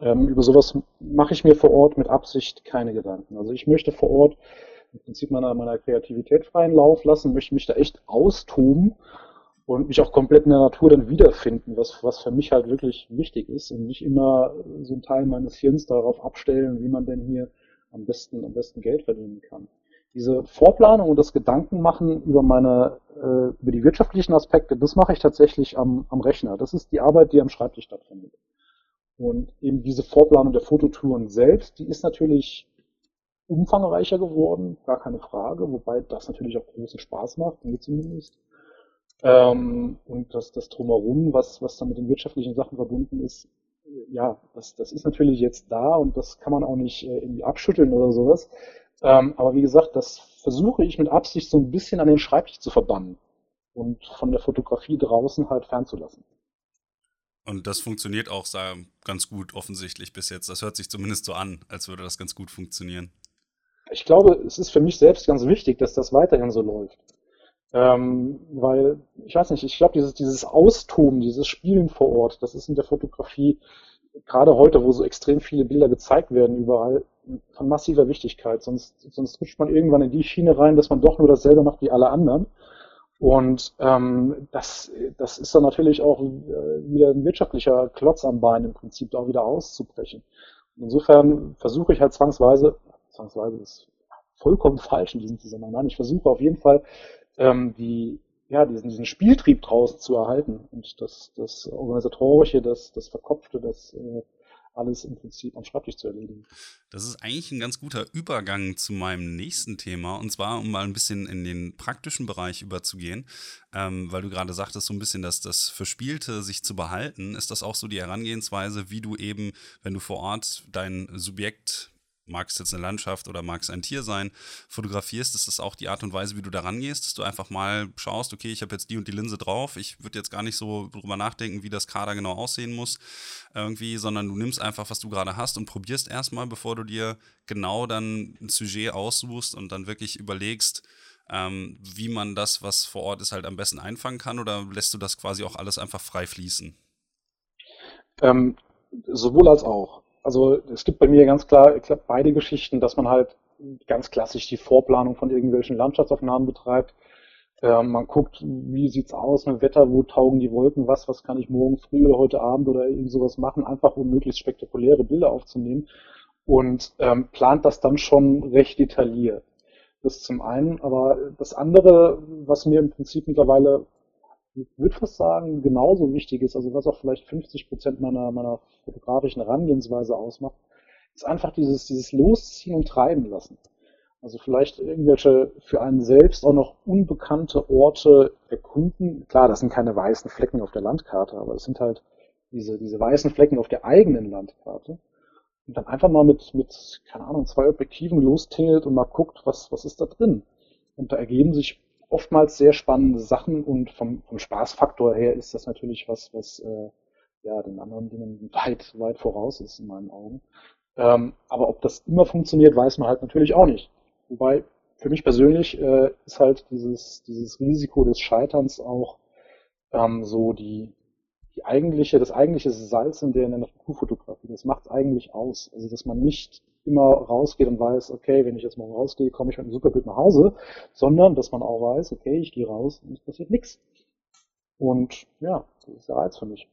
Ähm, über sowas mache ich mir vor Ort mit Absicht keine Gedanken. Also ich möchte vor Ort im Prinzip meiner, meiner Kreativität freien Lauf lassen, möchte mich da echt austoben und mich auch komplett in der Natur dann wiederfinden, was, was für mich halt wirklich wichtig ist und nicht immer so ein Teil meines Hirns darauf abstellen, wie man denn hier am besten, am besten Geld verdienen kann. Diese Vorplanung und das Gedankenmachen über meine, äh, über die wirtschaftlichen Aspekte, das mache ich tatsächlich am, am Rechner. Das ist die Arbeit, die am Schreibtisch stattfindet. Und eben diese Vorplanung der Fototouren selbst, die ist natürlich umfangreicher geworden, gar keine Frage, wobei das natürlich auch großen Spaß macht, mir zumindest. Ähm, und das, das Drumherum, was, was dann mit den wirtschaftlichen Sachen verbunden ist, ja, das, das ist natürlich jetzt da und das kann man auch nicht äh, irgendwie abschütteln oder sowas. Ähm, aber wie gesagt, das versuche ich mit Absicht so ein bisschen an den Schreibtisch zu verbannen und von der Fotografie draußen halt fernzulassen. Und das funktioniert auch ganz gut offensichtlich bis jetzt. Das hört sich zumindest so an, als würde das ganz gut funktionieren. Ich glaube, es ist für mich selbst ganz wichtig, dass das weiterhin so läuft. Ähm, weil, ich weiß nicht, ich glaube, dieses, dieses Austoben, dieses Spielen vor Ort, das ist in der Fotografie, gerade heute, wo so extrem viele Bilder gezeigt werden überall, von massiver Wichtigkeit. Sonst, sonst rutscht man irgendwann in die Schiene rein, dass man doch nur dasselbe macht wie alle anderen. Und ähm, das, das ist dann natürlich auch äh, wieder ein wirtschaftlicher Klotz am Bein im Prinzip, da auch wieder auszubrechen. Und insofern versuche ich halt zwangsweise, zwangsweise ist vollkommen falsch in diesem Zusammenhang. Ich versuche auf jeden Fall ähm, die, ja, diesen, diesen Spieltrieb draußen zu erhalten und das, das Organisatorische, das, das Verkopfte, das äh, alles im Prinzip am Schreibtisch zu erledigen. Das ist eigentlich ein ganz guter Übergang zu meinem nächsten Thema und zwar, um mal ein bisschen in den praktischen Bereich überzugehen, ähm, weil du gerade sagtest, so ein bisschen, dass das Verspielte sich zu behalten, ist das auch so die Herangehensweise, wie du eben, wenn du vor Ort dein Subjekt mag es jetzt eine Landschaft oder mag es ein Tier sein, fotografierst, ist das auch die Art und Weise, wie du da rangehst, dass du einfach mal schaust, okay, ich habe jetzt die und die Linse drauf, ich würde jetzt gar nicht so drüber nachdenken, wie das Kader genau aussehen muss, irgendwie, sondern du nimmst einfach, was du gerade hast und probierst erstmal, bevor du dir genau dann ein Sujet aussuchst und dann wirklich überlegst, ähm, wie man das, was vor Ort ist, halt am besten einfangen kann oder lässt du das quasi auch alles einfach frei fließen? Ähm, sowohl als auch. Also es gibt bei mir ganz klar beide Geschichten, dass man halt ganz klassisch die Vorplanung von irgendwelchen Landschaftsaufnahmen betreibt. Ähm, man guckt, wie sieht's aus mit Wetter, wo taugen die Wolken, was, was kann ich morgen früh oder heute Abend oder irgend sowas machen, einfach um möglichst spektakuläre Bilder aufzunehmen und ähm, plant das dann schon recht detailliert. Das zum einen, aber das andere, was mir im Prinzip mittlerweile würde fast sagen, genauso wichtig ist, also was auch vielleicht 50 Prozent meiner, meiner fotografischen Herangehensweise ausmacht, ist einfach dieses, dieses Losziehen und Treiben lassen. Also vielleicht irgendwelche für einen selbst auch noch unbekannte Orte erkunden. Klar, das sind keine weißen Flecken auf der Landkarte, aber es sind halt diese, diese weißen Flecken auf der eigenen Landkarte. Und dann einfach mal mit, mit, keine Ahnung, zwei Objektiven lostingelt und mal guckt, was, was ist da drin. Und da ergeben sich oftmals sehr spannende Sachen und vom, vom Spaßfaktor her ist das natürlich was, was äh, ja den anderen Dingen weit, weit voraus ist in meinen Augen. Ähm, aber ob das immer funktioniert, weiß man halt natürlich auch nicht. Wobei für mich persönlich äh, ist halt dieses, dieses Risiko des Scheiterns auch ähm, so die, die eigentliche, das eigentliche Salz in der Naturfotografie. Das macht es eigentlich aus. Also dass man nicht immer rausgeht und weiß, okay, wenn ich jetzt morgen rausgehe, komme ich mit einem super Bild nach Hause, sondern dass man auch weiß, okay, ich gehe raus und es passiert nichts. Und ja, das ist der Reiz für mich.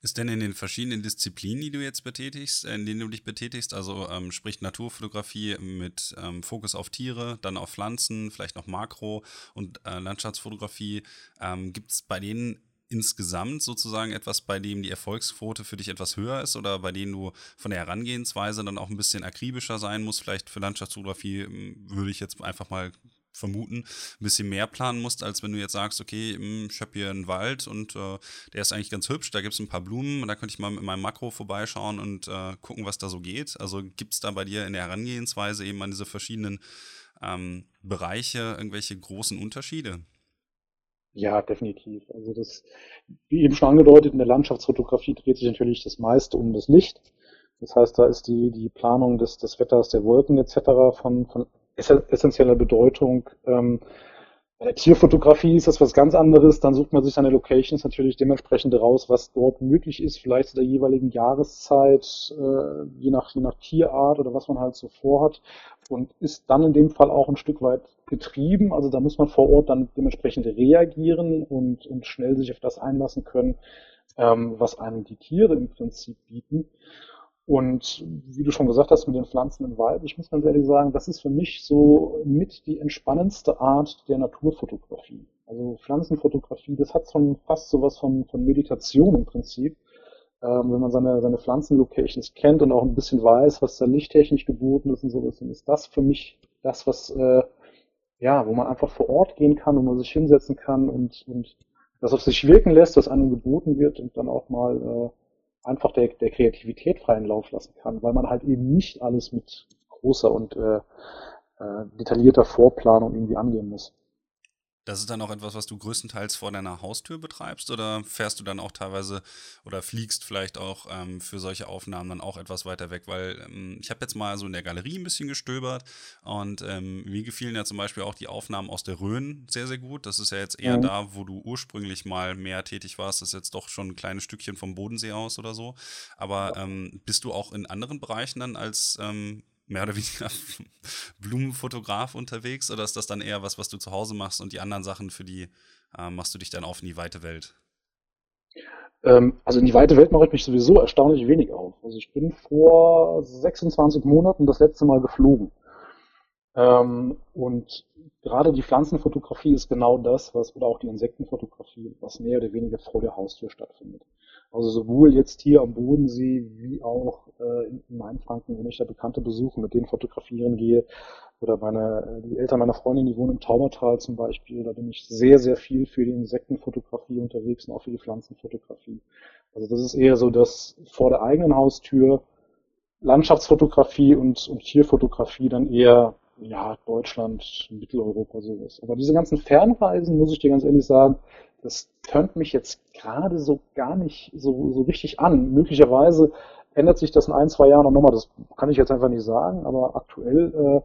Ist denn in den verschiedenen Disziplinen, die du jetzt betätigst, in denen du dich betätigst, also ähm, sprich Naturfotografie mit ähm, Fokus auf Tiere, dann auf Pflanzen, vielleicht noch Makro und äh, Landschaftsfotografie, ähm, gibt es bei denen insgesamt sozusagen etwas, bei dem die Erfolgsquote für dich etwas höher ist oder bei denen du von der Herangehensweise dann auch ein bisschen akribischer sein musst? Vielleicht für Landschaftsfotografie hm, würde ich jetzt einfach mal vermuten, ein bisschen mehr planen musst, als wenn du jetzt sagst, okay, hm, ich habe hier einen Wald und äh, der ist eigentlich ganz hübsch, da gibt es ein paar Blumen und da könnte ich mal mit meinem Makro vorbeischauen und äh, gucken, was da so geht. Also gibt es da bei dir in der Herangehensweise eben an diese verschiedenen ähm, Bereiche irgendwelche großen Unterschiede? Ja, definitiv. Also das, wie eben schon angedeutet, in der Landschaftsfotografie dreht sich natürlich das meiste um das Licht. Das heißt, da ist die, die Planung des, des Wetters, der Wolken etc. von, von essentieller Bedeutung. Ähm, bei der Tierfotografie ist das was ganz anderes. Dann sucht man sich seine Locations natürlich dementsprechend raus, was dort möglich ist, vielleicht zu der jeweiligen Jahreszeit, äh, je, nach, je nach Tierart oder was man halt so vorhat. Und ist dann in dem Fall auch ein Stück weit getrieben. Also da muss man vor Ort dann dementsprechend reagieren und, und schnell sich auf das einlassen können, ähm, was einem die Tiere im Prinzip bieten. Und wie du schon gesagt hast mit den Pflanzen im Wald, ich muss ganz ehrlich sagen, das ist für mich so mit die entspannendste Art der Naturfotografie. Also Pflanzenfotografie, das hat schon fast sowas von, von Meditation im Prinzip. Ähm, wenn man seine, seine Pflanzenlocations kennt und auch ein bisschen weiß, was da lichttechnisch geboten ist und sowas, dann ist das für mich das, was, äh, ja, wo man einfach vor Ort gehen kann, wo man sich hinsetzen kann und, und das auf sich wirken lässt, was einem geboten wird und dann auch mal äh, einfach der, der Kreativität freien Lauf lassen kann, weil man halt eben nicht alles mit großer und äh, äh, detaillierter Vorplanung irgendwie angehen muss. Das ist dann auch etwas, was du größtenteils vor deiner Haustür betreibst oder fährst du dann auch teilweise oder fliegst vielleicht auch ähm, für solche Aufnahmen dann auch etwas weiter weg? Weil ähm, ich habe jetzt mal so in der Galerie ein bisschen gestöbert und ähm, mir gefielen ja zum Beispiel auch die Aufnahmen aus der Rhön sehr, sehr gut. Das ist ja jetzt eher mhm. da, wo du ursprünglich mal mehr tätig warst. Das ist jetzt doch schon ein kleines Stückchen vom Bodensee aus oder so. Aber ähm, bist du auch in anderen Bereichen dann als ähm, mehr oder weniger Blumenfotograf unterwegs oder ist das dann eher was, was du zu Hause machst und die anderen Sachen, für die äh, machst du dich dann auf in die weite Welt? Ähm, also in die weite Welt mache ich mich sowieso erstaunlich wenig auf. Also ich bin vor 26 Monaten das letzte Mal geflogen. Ähm, und gerade die Pflanzenfotografie ist genau das, was, oder auch die Insektenfotografie, was mehr oder weniger vor der Haustür stattfindet. Also sowohl jetzt hier am Bodensee wie auch äh, in Mainfranken, wenn ich da Bekannte besuche, mit denen fotografieren gehe, oder meine, die Eltern meiner Freundin, die wohnen im Taubertal zum Beispiel, da bin ich sehr, sehr viel für die Insektenfotografie unterwegs und auch für die Pflanzenfotografie. Also das ist eher so, dass vor der eigenen Haustür Landschaftsfotografie und, und Tierfotografie dann eher ja, Deutschland, Mitteleuropa sowas. Aber diese ganzen Fernreisen, muss ich dir ganz ehrlich sagen, das tönt mich jetzt gerade so gar nicht so, so richtig an. Möglicherweise ändert sich das in ein, zwei Jahren noch nochmal. Das kann ich jetzt einfach nicht sagen, aber aktuell äh,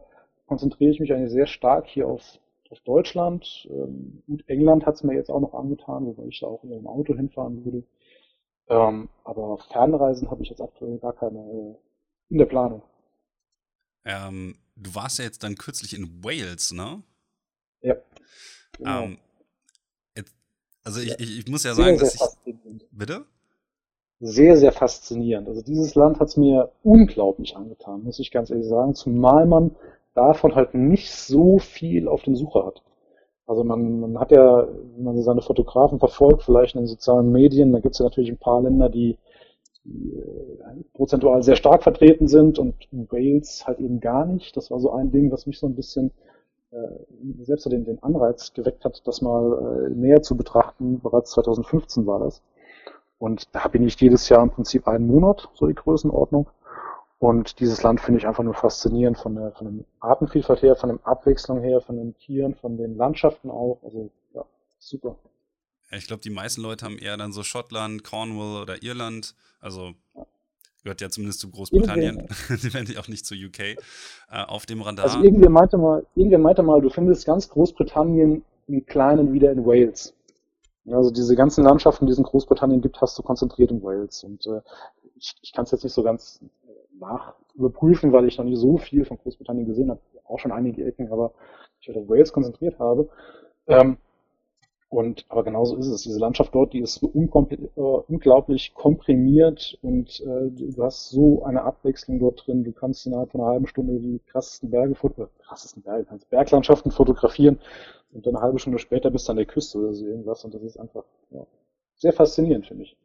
konzentriere ich mich eigentlich sehr stark hier auf, auf Deutschland. Ähm, gut, England hat es mir jetzt auch noch angetan, wobei ich da auch in einem Auto hinfahren würde. Ähm, aber Fernreisen habe ich jetzt aktuell gar keine äh, in der Planung. Ähm, du warst ja jetzt dann kürzlich in Wales, ne? Ja. Genau. Ähm, jetzt, also ich, ich, ich, muss ja sagen, sehr, dass ich. Bitte? Sehr, sehr faszinierend. Also dieses Land hat es mir unglaublich angetan, muss ich ganz ehrlich sagen, zumal man davon halt nicht so viel auf den Sucher hat. Also man, man hat ja, wenn man seine Fotografen verfolgt, vielleicht in den sozialen Medien, da gibt es ja natürlich ein paar Länder, die äh, prozentual sehr stark vertreten sind und Wales halt eben gar nicht. Das war so ein Ding, was mich so ein bisschen äh, selbst den, den Anreiz geweckt hat, das mal äh, näher zu betrachten. Bereits 2015 war das. Und da bin ich jedes Jahr im Prinzip einen Monat, so die Größenordnung. Und dieses Land finde ich einfach nur faszinierend von der, von der Artenvielfalt her, von der Abwechslung her, von den Tieren, von den Landschaften auch. Also ja, super. Ich glaube, die meisten Leute haben eher dann so Schottland, Cornwall oder Irland. Also gehört ja zumindest zu Großbritannien. Die werden ja auch nicht zu UK äh, auf dem Radar. Also irgendwer meinte mal, irgendwer meinte mal, du findest ganz Großbritannien im Kleinen wieder in Wales. Also diese ganzen Landschaften, die es in Großbritannien gibt, hast du konzentriert in Wales. Und äh, ich, ich kann es jetzt nicht so ganz nach überprüfen, weil ich noch nicht so viel von Großbritannien gesehen habe, auch schon einige Ecken, aber ich auf Wales konzentriert habe. Ähm, und, aber genauso ist es. Diese Landschaft dort, die ist so äh, unglaublich komprimiert und äh, du hast so eine Abwechslung dort drin. Du kannst innerhalb von einer halben Stunde die krassesten Berge, äh, krassesten Berge, kannst Berglandschaften fotografieren und dann eine halbe Stunde später bist du an der Küste oder so irgendwas und das ist einfach ja, sehr faszinierend, finde ich.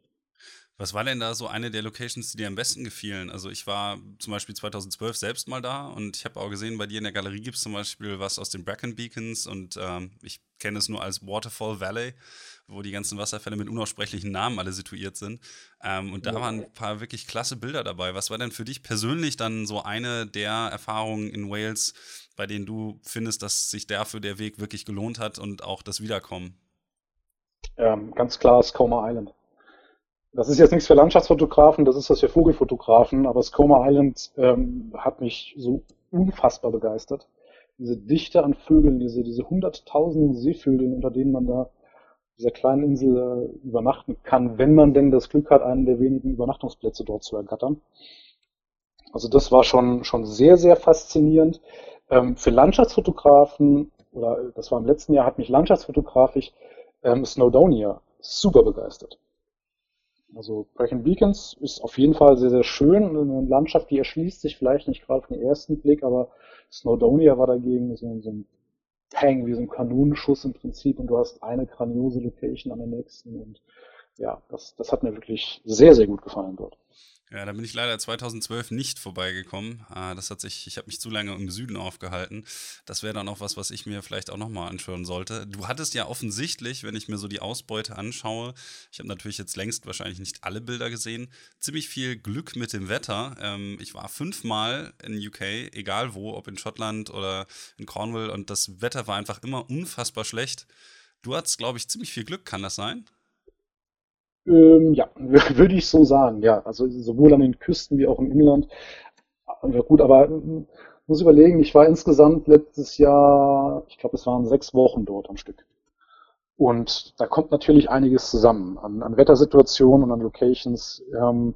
Was war denn da so eine der Locations, die dir am besten gefielen? Also ich war zum Beispiel 2012 selbst mal da und ich habe auch gesehen, bei dir in der Galerie gibt es zum Beispiel was aus den Bracken Beacons und ähm, ich kenne es nur als Waterfall Valley, wo die ganzen Wasserfälle mit unaussprechlichen Namen alle situiert sind. Ähm, und da waren ein paar wirklich klasse Bilder dabei. Was war denn für dich persönlich dann so eine der Erfahrungen in Wales, bei denen du findest, dass sich dafür der Weg wirklich gelohnt hat und auch das Wiederkommen? Ähm, ganz klar Skomer Island. Das ist jetzt nichts für Landschaftsfotografen, das ist was für Vogelfotografen, aber Skomer Island ähm, hat mich so unfassbar begeistert. Diese Dichte an Vögeln, diese, diese hunderttausenden Seevögeln, unter denen man da dieser kleinen Insel äh, übernachten kann, wenn man denn das Glück hat, einen der wenigen Übernachtungsplätze dort zu ergattern. Also das war schon, schon sehr, sehr faszinierend. Ähm, für Landschaftsfotografen, oder das war im letzten Jahr, hat mich landschaftsfotografisch ähm, Snowdonia super begeistert. Also Brecon Beacons ist auf jeden Fall sehr, sehr schön. Eine Landschaft, die erschließt sich vielleicht nicht gerade auf den ersten Blick, aber Snowdonia war dagegen so, so ein Pang, wie so ein Kanonenschuss im Prinzip und du hast eine grandiose Location an der nächsten und ja, das, das hat mir wirklich sehr, sehr gut gefallen dort. Ja, da bin ich leider 2012 nicht vorbeigekommen. Ah, das hat sich, ich habe mich zu lange im Süden aufgehalten. Das wäre dann auch was, was ich mir vielleicht auch nochmal anschauen sollte. Du hattest ja offensichtlich, wenn ich mir so die Ausbeute anschaue, ich habe natürlich jetzt längst wahrscheinlich nicht alle Bilder gesehen, ziemlich viel Glück mit dem Wetter. Ähm, ich war fünfmal in UK, egal wo, ob in Schottland oder in Cornwall, und das Wetter war einfach immer unfassbar schlecht. Du hattest, glaube ich, ziemlich viel Glück, kann das sein? Ähm, ja, würde ich so sagen, ja. Also sowohl an den Küsten wie auch im Inland. Ja, gut, aber äh, muss überlegen, ich war insgesamt letztes Jahr, ich glaube, es waren sechs Wochen dort am Stück. Und da kommt natürlich einiges zusammen an, an Wettersituationen und an Locations. Ähm,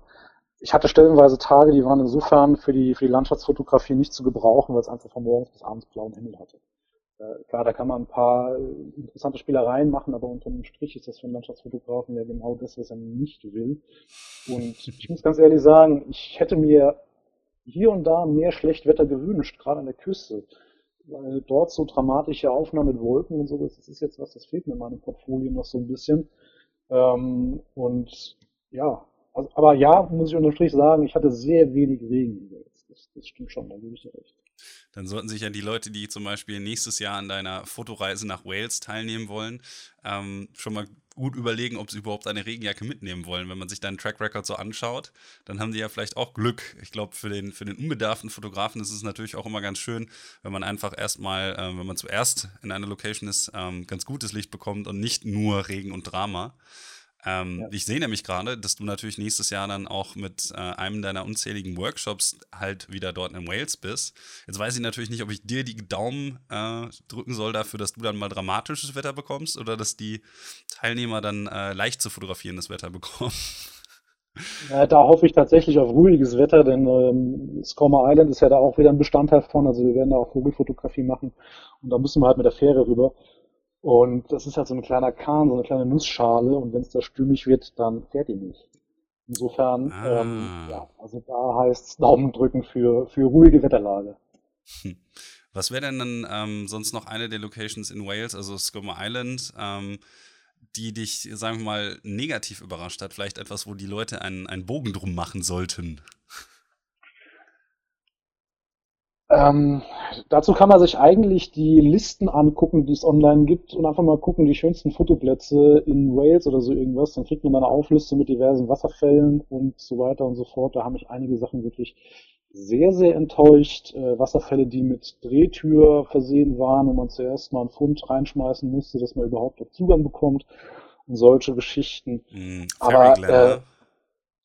ich hatte stellenweise Tage, die waren insofern für die, für die Landschaftsfotografie nicht zu gebrauchen, weil es einfach von morgens bis abends blauen Himmel hatte. Äh, klar, da kann man ein paar äh, interessante Spielereien machen, aber unter dem Strich ist das für einen Landschaftsfotografen ja genau das, was er nicht will. Und ich muss ganz ehrlich sagen, ich hätte mir hier und da mehr Schlechtwetter gewünscht, gerade an der Küste. Weil dort so dramatische Aufnahmen mit Wolken und so, das ist jetzt was, das fehlt mir in meinem Portfolio noch so ein bisschen. Ähm, und ja, also, aber ja, muss ich unter dem Strich sagen, ich hatte sehr wenig Regen. Das, das stimmt schon, da gebe ich dir recht dann sollten sich ja die Leute, die zum Beispiel nächstes Jahr an deiner Fotoreise nach Wales teilnehmen wollen, ähm, schon mal gut überlegen, ob sie überhaupt eine Regenjacke mitnehmen wollen. Wenn man sich deinen Track Record so anschaut, dann haben die ja vielleicht auch Glück. Ich glaube, für den, für den unbedarften Fotografen ist es natürlich auch immer ganz schön, wenn man einfach erstmal, äh, wenn man zuerst in einer Location ist, ähm, ganz gutes Licht bekommt und nicht nur Regen und Drama. Ähm, ja. Ich sehe nämlich gerade, dass du natürlich nächstes Jahr dann auch mit äh, einem deiner unzähligen Workshops halt wieder dort in Wales bist. Jetzt weiß ich natürlich nicht, ob ich dir die Daumen äh, drücken soll dafür, dass du dann mal dramatisches Wetter bekommst oder dass die Teilnehmer dann äh, leicht zu fotografierendes Wetter bekommen. Ja, da hoffe ich tatsächlich auf ruhiges Wetter, denn ähm, Skomer Island ist ja da auch wieder ein Bestandteil von. Also wir werden da auch Vogelfotografie machen und da müssen wir halt mit der Fähre rüber. Und das ist halt so ein kleiner Kahn, so eine kleine Nussschale und wenn es da stürmisch wird, dann fährt die nicht. Insofern, ah. ähm, ja, also da heißt es Daumen drücken für, für ruhige Wetterlage. Hm. Was wäre denn dann ähm, sonst noch eine der Locations in Wales, also Skomer Island, ähm, die dich, sagen wir mal, negativ überrascht hat? Vielleicht etwas, wo die Leute einen, einen Bogen drum machen sollten? Ähm, dazu kann man sich eigentlich die Listen angucken, die es online gibt und einfach mal gucken, die schönsten Fotoplätze in Wales oder so irgendwas. Dann kriegt man eine Aufliste mit diversen Wasserfällen und so weiter und so fort. Da haben mich einige Sachen wirklich sehr, sehr enttäuscht. Äh, Wasserfälle, die mit Drehtür versehen waren, wo man zuerst mal einen Pfund reinschmeißen musste, dass man überhaupt Zugang bekommt und solche Geschichten. Mm, Aber, äh,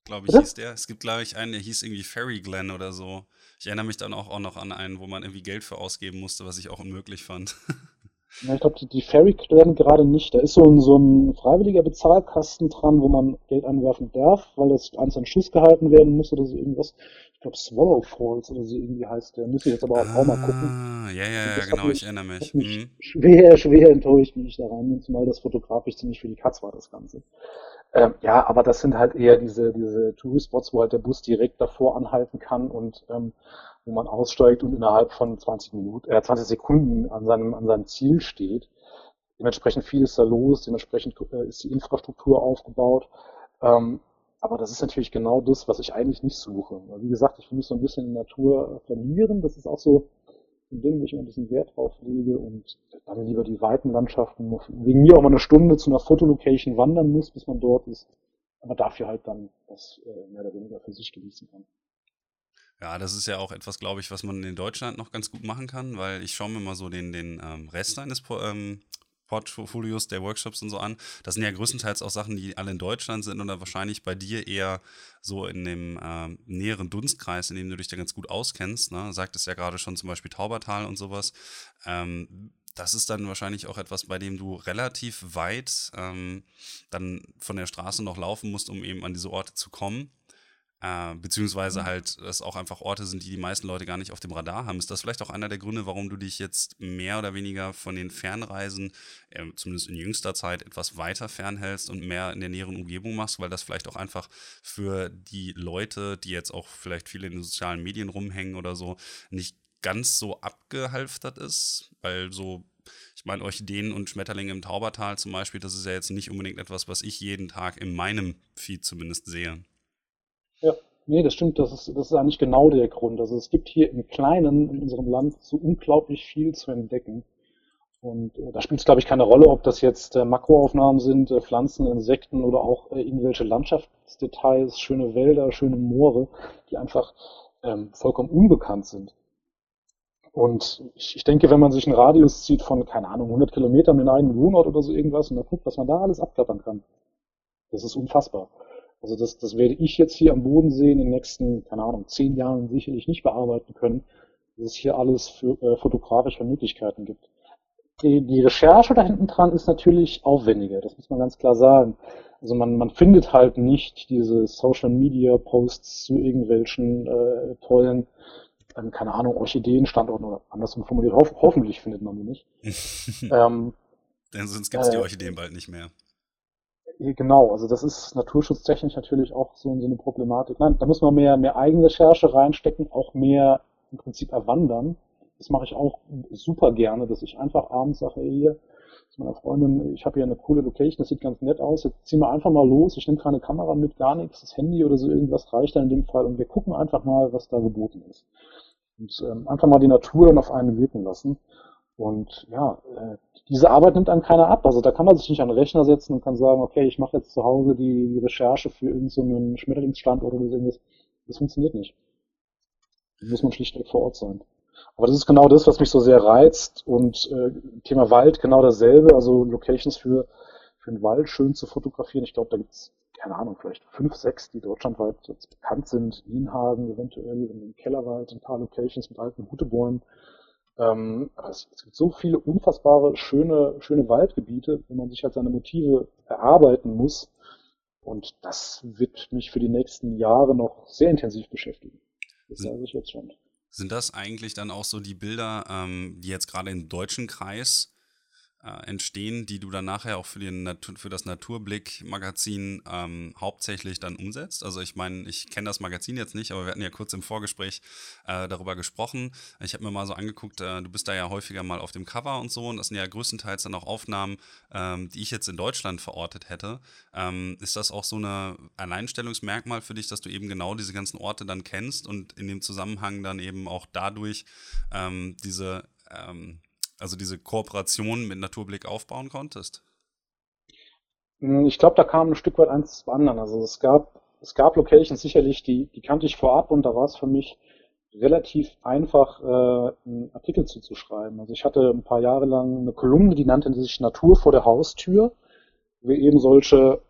glaube ich, hieß der. Es gibt, glaube ich, einen, der hieß irgendwie Fairy Glen oder so. Ich erinnere mich dann auch, auch noch an einen, wo man irgendwie Geld für ausgeben musste, was ich auch unmöglich fand. Ja, ich glaube, die, die Ferry werden gerade nicht. Da ist so ein, so ein freiwilliger Bezahlkasten dran, wo man Geld einwerfen darf, weil das eins an Schuss gehalten werden muss oder so irgendwas. Ich glaube, Swallow Falls oder so irgendwie heißt der. Müsste ich jetzt aber auch, ah, auch mal gucken. Ah, ja, ja, ja, genau, mich, ich erinnere mich. mich mhm. Schwer, schwer enttäuscht, wie ich da rein bin, zumal das fotografisch ziemlich für die Katz war, das Ganze. Ähm, ja, aber das sind halt eher diese, diese Tourist-Spots, wo halt der Bus direkt davor anhalten kann und ähm, wo man aussteigt und innerhalb von 20 Minuten, äh, 20 Sekunden an seinem, an seinem Ziel steht. Dementsprechend viel ist da los, dementsprechend äh, ist die Infrastruktur aufgebaut. Ähm, aber das ist natürlich genau das, was ich eigentlich nicht suche. Weil, wie gesagt, ich will mich so ein bisschen in Natur verlieren. Das ist auch so ein Ding, wo ich immer ein bisschen Wert drauf lege und dann lieber die weiten Landschaften, wegen mir auch mal eine Stunde zu einer Fotolocation wandern muss, bis man dort ist, aber dafür halt dann das äh, mehr oder weniger für sich genießen kann. Ja, das ist ja auch etwas, glaube ich, was man in Deutschland noch ganz gut machen kann, weil ich schaue mir mal so den, den ähm, Rest eines ähm, Portfolios der Workshops und so an. Das sind ja größtenteils auch Sachen, die alle in Deutschland sind oder wahrscheinlich bei dir eher so in dem ähm, näheren Dunstkreis, in dem du dich da ganz gut auskennst. Ne? Sagt es ja gerade schon zum Beispiel Taubertal und sowas. Ähm, das ist dann wahrscheinlich auch etwas, bei dem du relativ weit ähm, dann von der Straße noch laufen musst, um eben an diese Orte zu kommen. Äh, beziehungsweise mhm. halt, es auch einfach Orte sind, die die meisten Leute gar nicht auf dem Radar haben. Ist das vielleicht auch einer der Gründe, warum du dich jetzt mehr oder weniger von den Fernreisen, äh, zumindest in jüngster Zeit, etwas weiter fernhältst und mehr in der näheren Umgebung machst, weil das vielleicht auch einfach für die Leute, die jetzt auch vielleicht viele in den sozialen Medien rumhängen oder so, nicht ganz so abgehalftert ist, weil so ich meine, Orchideen und Schmetterlinge im Taubertal zum Beispiel, das ist ja jetzt nicht unbedingt etwas, was ich jeden Tag in meinem Feed zumindest sehe. Ja, nee, das stimmt. Das ist, das ist eigentlich genau der Grund. Also es gibt hier im Kleinen in unserem Land so unglaublich viel zu entdecken. Und äh, da spielt es, glaube ich, keine Rolle, ob das jetzt äh, Makroaufnahmen sind, äh, Pflanzen, Insekten oder auch äh, irgendwelche Landschaftsdetails, schöne Wälder, schöne Moore, die einfach ähm, vollkommen unbekannt sind. Und ich, ich denke, wenn man sich einen Radius zieht von, keine Ahnung, 100 Kilometern in einen Wohnort oder so irgendwas und dann guckt, was man da alles abklappern kann, das ist unfassbar. Also das, das werde ich jetzt hier am Bodensee in den nächsten, keine Ahnung, zehn Jahren sicherlich nicht bearbeiten können, dass es hier alles für äh, fotografische Möglichkeiten gibt. Die, die Recherche da hinten dran ist natürlich aufwendiger, das muss man ganz klar sagen. Also man, man findet halt nicht diese Social Media Posts zu irgendwelchen äh, tollen, ähm, keine Ahnung, Orchideenstandorten oder andersrum formuliert, hof hoffentlich findet man die nicht. ähm, Denn sonst gibt es die äh, Orchideen bald nicht mehr. Genau, also das ist naturschutztechnisch natürlich auch so, so eine Problematik. Nein, da muss man mehr, mehr Eigenrecherche reinstecken, auch mehr im Prinzip erwandern. Das mache ich auch super gerne, dass ich einfach abends sage, ey, hier, zu meiner Freundin, ich habe hier eine coole Location, das sieht ganz nett aus, jetzt ziehen wir einfach mal los, ich nehme keine Kamera mit, gar nichts, das Handy oder so irgendwas reicht dann in dem Fall und wir gucken einfach mal, was da geboten ist. Und ähm, einfach mal die Natur dann auf einen wirken lassen. Und ja, äh, diese Arbeit nimmt einem keiner ab. Also da kann man sich nicht an den Rechner setzen und kann sagen, okay, ich mache jetzt zu Hause die, die Recherche für irgendeinen so Schmetterlingsstandort oder so irgendwas. Das funktioniert nicht. Da muss man schlichtweg vor Ort sein. Aber das ist genau das, was mich so sehr reizt. Und äh, Thema Wald genau dasselbe. Also Locations für, für den Wald schön zu fotografieren. Ich glaube, da gibt's keine Ahnung, vielleicht fünf, sechs, die deutschlandweit jetzt bekannt sind. Wienhagen, eventuell im Kellerwald, ein paar Locations mit alten Hutebäumen. Ähm, es, es, gibt so viele unfassbare, schöne, schöne Waldgebiete, wo man sich halt seine Motive erarbeiten muss. Und das wird mich für die nächsten Jahre noch sehr intensiv beschäftigen. Das sage ich jetzt schon. Sind das eigentlich dann auch so die Bilder, ähm, die jetzt gerade im deutschen Kreis äh, entstehen, die du dann nachher auch für, den Natur, für das Naturblick-Magazin ähm, hauptsächlich dann umsetzt. Also ich meine, ich kenne das Magazin jetzt nicht, aber wir hatten ja kurz im Vorgespräch äh, darüber gesprochen. Ich habe mir mal so angeguckt, äh, du bist da ja häufiger mal auf dem Cover und so und das sind ja größtenteils dann auch Aufnahmen, ähm, die ich jetzt in Deutschland verortet hätte. Ähm, ist das auch so ein Alleinstellungsmerkmal für dich, dass du eben genau diese ganzen Orte dann kennst und in dem Zusammenhang dann eben auch dadurch ähm, diese ähm, also diese Kooperation mit Naturblick aufbauen konntest? Hm, ich glaube, da kam ein Stück weit eins zu anderen. Also es gab, es gab Locations sicherlich, die, die kannte ich vorab und da war es für mich relativ einfach, äh, einen Artikel zuzuschreiben. Also ich hatte ein paar Jahre lang eine Kolumne, die nannte sich Natur vor der Haustür, wo wir eben solche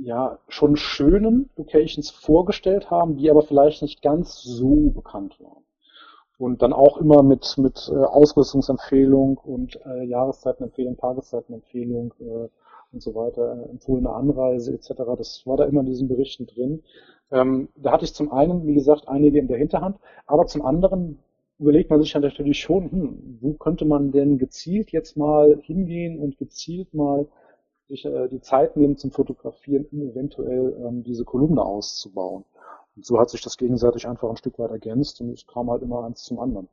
ja schon schönen Locations vorgestellt haben, die aber vielleicht nicht ganz so bekannt waren und dann auch immer mit, mit äh, Ausrüstungsempfehlung und äh, Jahreszeitenempfehlung, Tageszeitenempfehlung äh, und so weiter, äh, empfohlene Anreise etc. Das war da immer in diesen Berichten drin. Ähm, da hatte ich zum einen, wie gesagt, einige in der Hinterhand, aber zum anderen überlegt man sich natürlich schon, hm, wo könnte man denn gezielt jetzt mal hingehen und gezielt mal sich äh, die Zeit nehmen zum Fotografieren, um eventuell ähm, diese Kolumne auszubauen. Und so hat sich das gegenseitig einfach ein Stück weit ergänzt und es kam halt immer eins zum anderen.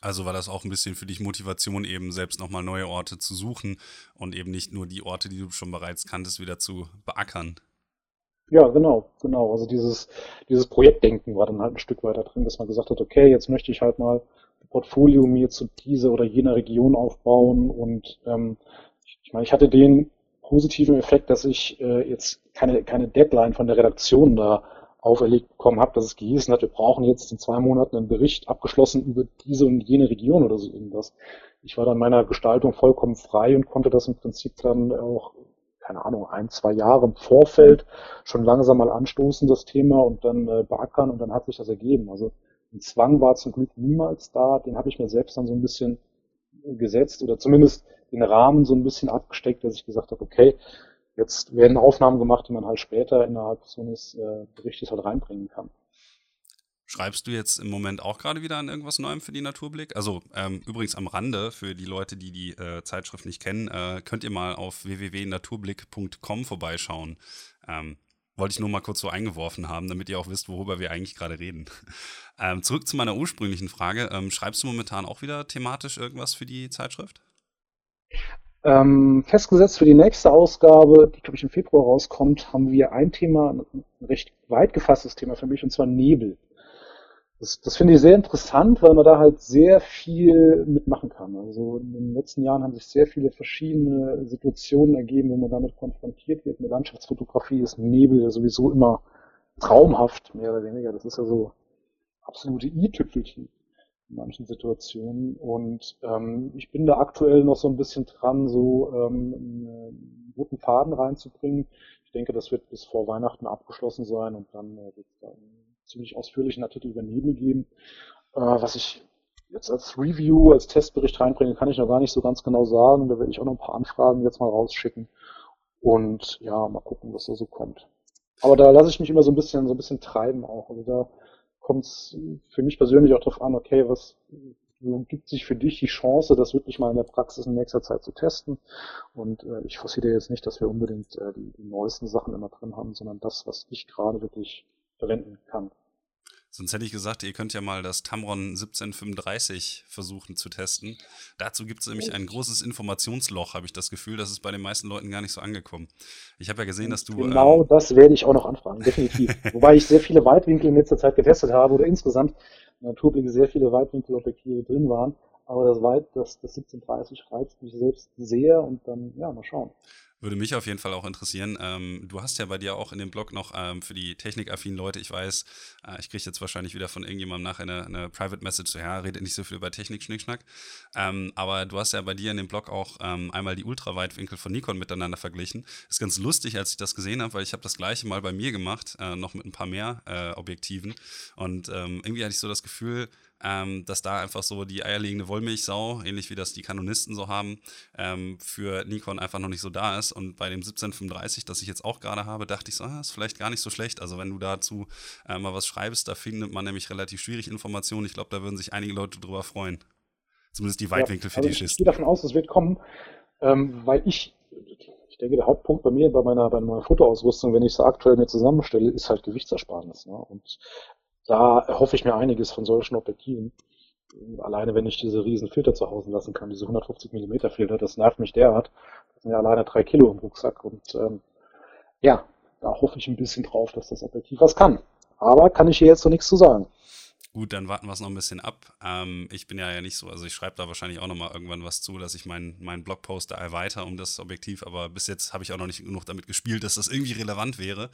Also war das auch ein bisschen für dich Motivation, eben selbst nochmal neue Orte zu suchen und eben nicht nur die Orte, die du schon bereits kanntest, wieder zu beackern? Ja, genau, genau. Also dieses, dieses Projektdenken war dann halt ein Stück weiter drin, dass man gesagt hat, okay, jetzt möchte ich halt mal ein Portfolio mir zu dieser oder jener Region aufbauen und ähm, ich meine, ich hatte den positiven Effekt, dass ich äh, jetzt keine, keine Deadline von der Redaktion da auferlegt bekommen habe, dass es gehießen hat, wir brauchen jetzt in zwei Monaten einen Bericht abgeschlossen über diese und jene Region oder so irgendwas. Ich war dann meiner Gestaltung vollkommen frei und konnte das im Prinzip dann auch, keine Ahnung, ein, zwei Jahre im Vorfeld schon langsam mal anstoßen, das Thema, und dann äh, beackern und dann hat sich das ergeben. Also ein Zwang war zum Glück niemals da, den habe ich mir selbst dann so ein bisschen gesetzt oder zumindest den Rahmen so ein bisschen abgesteckt, dass ich gesagt habe, okay, jetzt werden Aufnahmen gemacht, die man halt später innerhalb so eines äh, Berichtes halt reinbringen kann. Schreibst du jetzt im Moment auch gerade wieder an irgendwas Neuem für die Naturblick? Also ähm, übrigens am Rande, für die Leute, die die äh, Zeitschrift nicht kennen, äh, könnt ihr mal auf www.naturblick.com vorbeischauen. Ähm, wollte ich nur mal kurz so eingeworfen haben, damit ihr auch wisst, worüber wir eigentlich gerade reden. Ähm, zurück zu meiner ursprünglichen Frage. Ähm, schreibst du momentan auch wieder thematisch irgendwas für die Zeitschrift? Ähm, festgesetzt für die nächste Ausgabe, die glaube ich im Februar rauskommt, haben wir ein Thema, ein recht weit gefasstes Thema für mich, und zwar Nebel. Das, das finde ich sehr interessant, weil man da halt sehr viel mitmachen kann. Also in den letzten Jahren haben sich sehr viele verschiedene Situationen ergeben, wo man damit konfrontiert wird. Eine Landschaftsfotografie ist Nebel ja sowieso immer traumhaft, mehr oder weniger. Das ist ja so absolute i-Tüpfelchen manchen Situationen. Und ähm, ich bin da aktuell noch so ein bisschen dran, so ähm, einen guten Faden reinzubringen. Ich denke, das wird bis vor Weihnachten abgeschlossen sein und dann äh, wird es da einen ziemlich ausführlichen Artikel über Nebel geben. Äh, was ich jetzt als Review, als Testbericht reinbringe, kann ich noch gar nicht so ganz genau sagen. Da werde ich auch noch ein paar Anfragen jetzt mal rausschicken. Und ja, mal gucken, was da so kommt. Aber da lasse ich mich immer so ein bisschen, so ein bisschen treiben auch. Also da kommt es für mich persönlich auch darauf an, okay, was gibt sich für dich die Chance, das wirklich mal in der Praxis in nächster Zeit zu testen. Und äh, ich forciere jetzt nicht, dass wir unbedingt äh, die, die neuesten Sachen immer drin haben, sondern das, was ich gerade wirklich verwenden kann. Sonst hätte ich gesagt, ihr könnt ja mal das Tamron 1735 versuchen zu testen. Dazu gibt es nämlich ein großes Informationsloch, habe ich das Gefühl. Das ist bei den meisten Leuten gar nicht so angekommen. Ich habe ja gesehen, dass du. Genau ähm, das werde ich auch noch anfragen, definitiv. Wobei ich sehr viele Weitwinkel in letzter Zeit getestet habe oder insgesamt in Naturblicke sehr viele Weitwinkelobjektive drin waren. Aber das, Weit, das, das 1730 reizt mich selbst sehr und dann, ja, mal schauen. Würde mich auf jeden Fall auch interessieren. Ähm, du hast ja bei dir auch in dem Blog noch ähm, für die technikaffinen Leute, ich weiß, äh, ich kriege jetzt wahrscheinlich wieder von irgendjemandem nachher eine, eine, Private Message, so, ja, redet nicht so viel über Technik, Schnickschnack. Ähm, aber du hast ja bei dir in dem Blog auch ähm, einmal die Ultraweitwinkel von Nikon miteinander verglichen. Ist ganz lustig, als ich das gesehen habe, weil ich habe das gleiche mal bei mir gemacht, äh, noch mit ein paar mehr äh, Objektiven. Und ähm, irgendwie hatte ich so das Gefühl, ähm, dass da einfach so die eierlegende Wollmilchsau, ähnlich wie das die Kanonisten so haben, ähm, für Nikon einfach noch nicht so da ist. Und bei dem 1735, das ich jetzt auch gerade habe, dachte ich so, ah, ist vielleicht gar nicht so schlecht. Also wenn du dazu äh, mal was schreibst, da findet man nämlich relativ schwierig Informationen. Ich glaube, da würden sich einige Leute drüber freuen. Zumindest die Weitwinkel ja, also für die Ich gehe davon aus, es wird kommen, ähm, weil ich ich denke, der Hauptpunkt bei mir, bei meiner, bei meiner Fotoausrüstung, wenn ich sie aktuell mir zusammenstelle, ist halt Gewichtsersparnis. Ne? Und da erhoffe ich mir einiges von solchen Objektiven. Alleine wenn ich diese riesen Filter zu Hause lassen kann, diese 150 mm Filter, das nervt mich derart. Das sind ja alleine drei Kilo im Rucksack und ähm, ja, da hoffe ich ein bisschen drauf, dass das Objektiv was kann. Aber kann ich hier jetzt noch nichts zu sagen. Gut, dann warten wir es noch ein bisschen ab. Ähm, ich bin ja, ja nicht so, also ich schreibe da wahrscheinlich auch noch mal irgendwann was zu, dass ich meinen mein Blogpost da erweitere um das Objektiv, aber bis jetzt habe ich auch noch nicht genug damit gespielt, dass das irgendwie relevant wäre.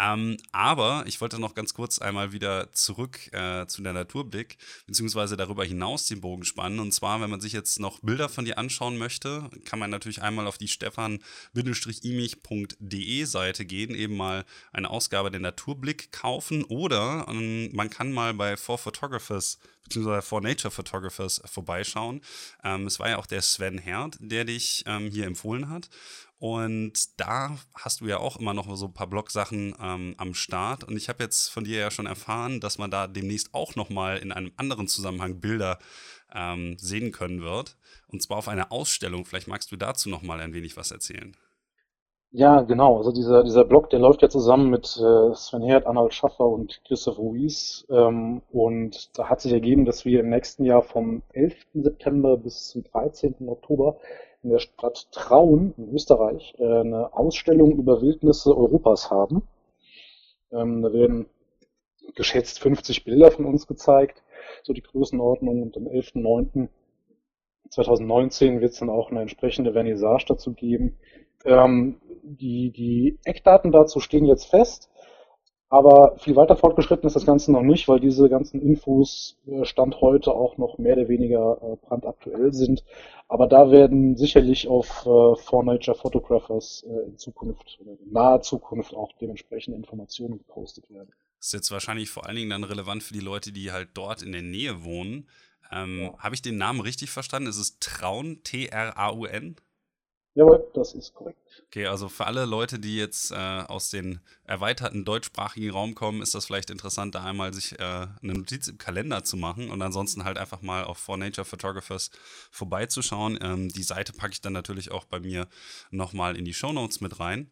Ähm, aber ich wollte noch ganz kurz einmal wieder zurück äh, zu der Naturblick, beziehungsweise darüber hinaus den Bogen spannen. Und zwar, wenn man sich jetzt noch Bilder von dir anschauen möchte, kann man natürlich einmal auf die stefan-imich.de Seite gehen, eben mal eine Ausgabe der Naturblick kaufen oder ähm, man kann mal bei For Photographers beziehungsweise For Nature Photographers vorbeischauen. Ähm, es war ja auch der Sven Herd, der dich ähm, hier empfohlen hat. Und da hast du ja auch immer noch so ein paar Blog-Sachen ähm, am Start. Und ich habe jetzt von dir ja schon erfahren, dass man da demnächst auch nochmal in einem anderen Zusammenhang Bilder ähm, sehen können wird. Und zwar auf einer Ausstellung. Vielleicht magst du dazu nochmal ein wenig was erzählen. Ja, genau. Also dieser, dieser Blog, der läuft ja zusammen mit äh, Sven Herd, Arnold Schaffer und Christoph Ruiz. Ähm, und da hat sich ergeben, dass wir im nächsten Jahr vom 11. September bis zum 13. Oktober in der Stadt Traun in Österreich äh, eine Ausstellung über Wildnisse Europas haben. Ähm, da werden geschätzt 50 Bilder von uns gezeigt, so die Größenordnung. Und am 11.09.2019 wird es dann auch eine entsprechende Vernissage dazu geben. Ähm, die, die Eckdaten dazu stehen jetzt fest. Aber viel weiter fortgeschritten ist das Ganze noch nicht, weil diese ganzen Infos äh, Stand heute auch noch mehr oder weniger äh, brandaktuell sind. Aber da werden sicherlich auf äh, For Nature Photographers in Zukunft, in naher Zukunft auch dementsprechende Informationen gepostet werden. Das ist jetzt wahrscheinlich vor allen Dingen dann relevant für die Leute, die halt dort in der Nähe wohnen. Ähm, ja. Habe ich den Namen richtig verstanden? Ist es Traun, T-R-A-U-N? Jawohl, das ist korrekt. Okay, also für alle Leute, die jetzt äh, aus dem erweiterten deutschsprachigen Raum kommen, ist das vielleicht interessant, da einmal sich äh, eine Notiz im Kalender zu machen und ansonsten halt einfach mal auf For Nature Photographers vorbeizuschauen. Ähm, die Seite packe ich dann natürlich auch bei mir nochmal in die Show Notes mit rein.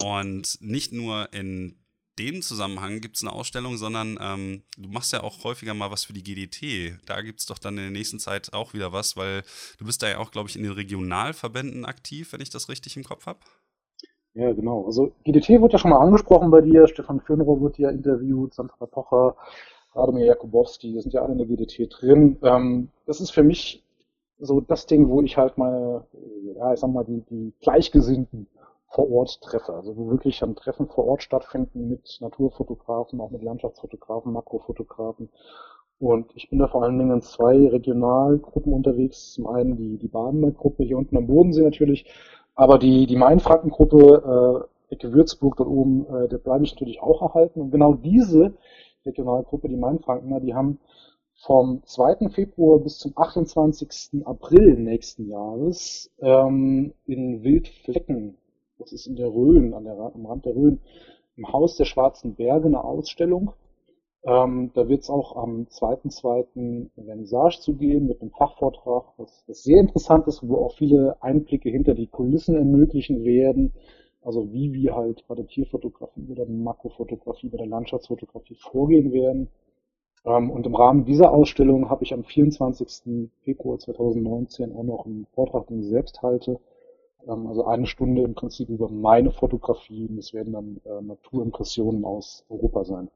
Und nicht nur in dem Zusammenhang gibt es eine Ausstellung, sondern ähm, du machst ja auch häufiger mal was für die GDT. Da gibt es doch dann in der nächsten Zeit auch wieder was, weil du bist da ja auch, glaube ich, in den Regionalverbänden aktiv, wenn ich das richtig im Kopf habe. Ja, genau. Also GDT wird ja schon mal angesprochen bei dir, Stefan Fürnerer wird ja interviewt, Sandra Pocher, Radomir Jakubowski, die sind ja alle in der GDT drin. Ähm, das ist für mich so das Ding, wo ich halt meine, ja, ich sag mal, die, die Gleichgesinnten vor Ort treffe. Also wo wirklich am Treffen vor Ort stattfinden mit Naturfotografen, auch mit Landschaftsfotografen, Makrofotografen. Und ich bin da vor allen Dingen in zwei Regionalgruppen unterwegs. Zum einen die, die Badener Gruppe hier unten am Bodensee natürlich, aber die, die Mainfranken-Gruppe, äh, Ecke Würzburg dort oben, äh, der bleibe ich natürlich auch erhalten. Und genau diese Regionalgruppe, die Mainfrankener, die haben vom 2. Februar bis zum 28. April nächsten Jahres ähm, in Wildflecken das ist in der Rhön, an der, am Rand der Rhön, im Haus der Schwarzen Berge eine Ausstellung. Ähm, da wird es auch am 2.2. Vernissage zu geben mit einem Fachvortrag, was, was sehr interessant ist, wo auch viele Einblicke hinter die Kulissen ermöglichen werden. Also wie wir halt bei der Tierfotografie oder der Makrofotografie, bei der Landschaftsfotografie vorgehen werden. Ähm, und im Rahmen dieser Ausstellung habe ich am 24. Februar 2019 auch noch einen Vortrag, den ich selbst halte, ähm, also eine Stunde im Prinzip über meine Fotografien. Das werden dann äh, Naturimpressionen aus Europa sein.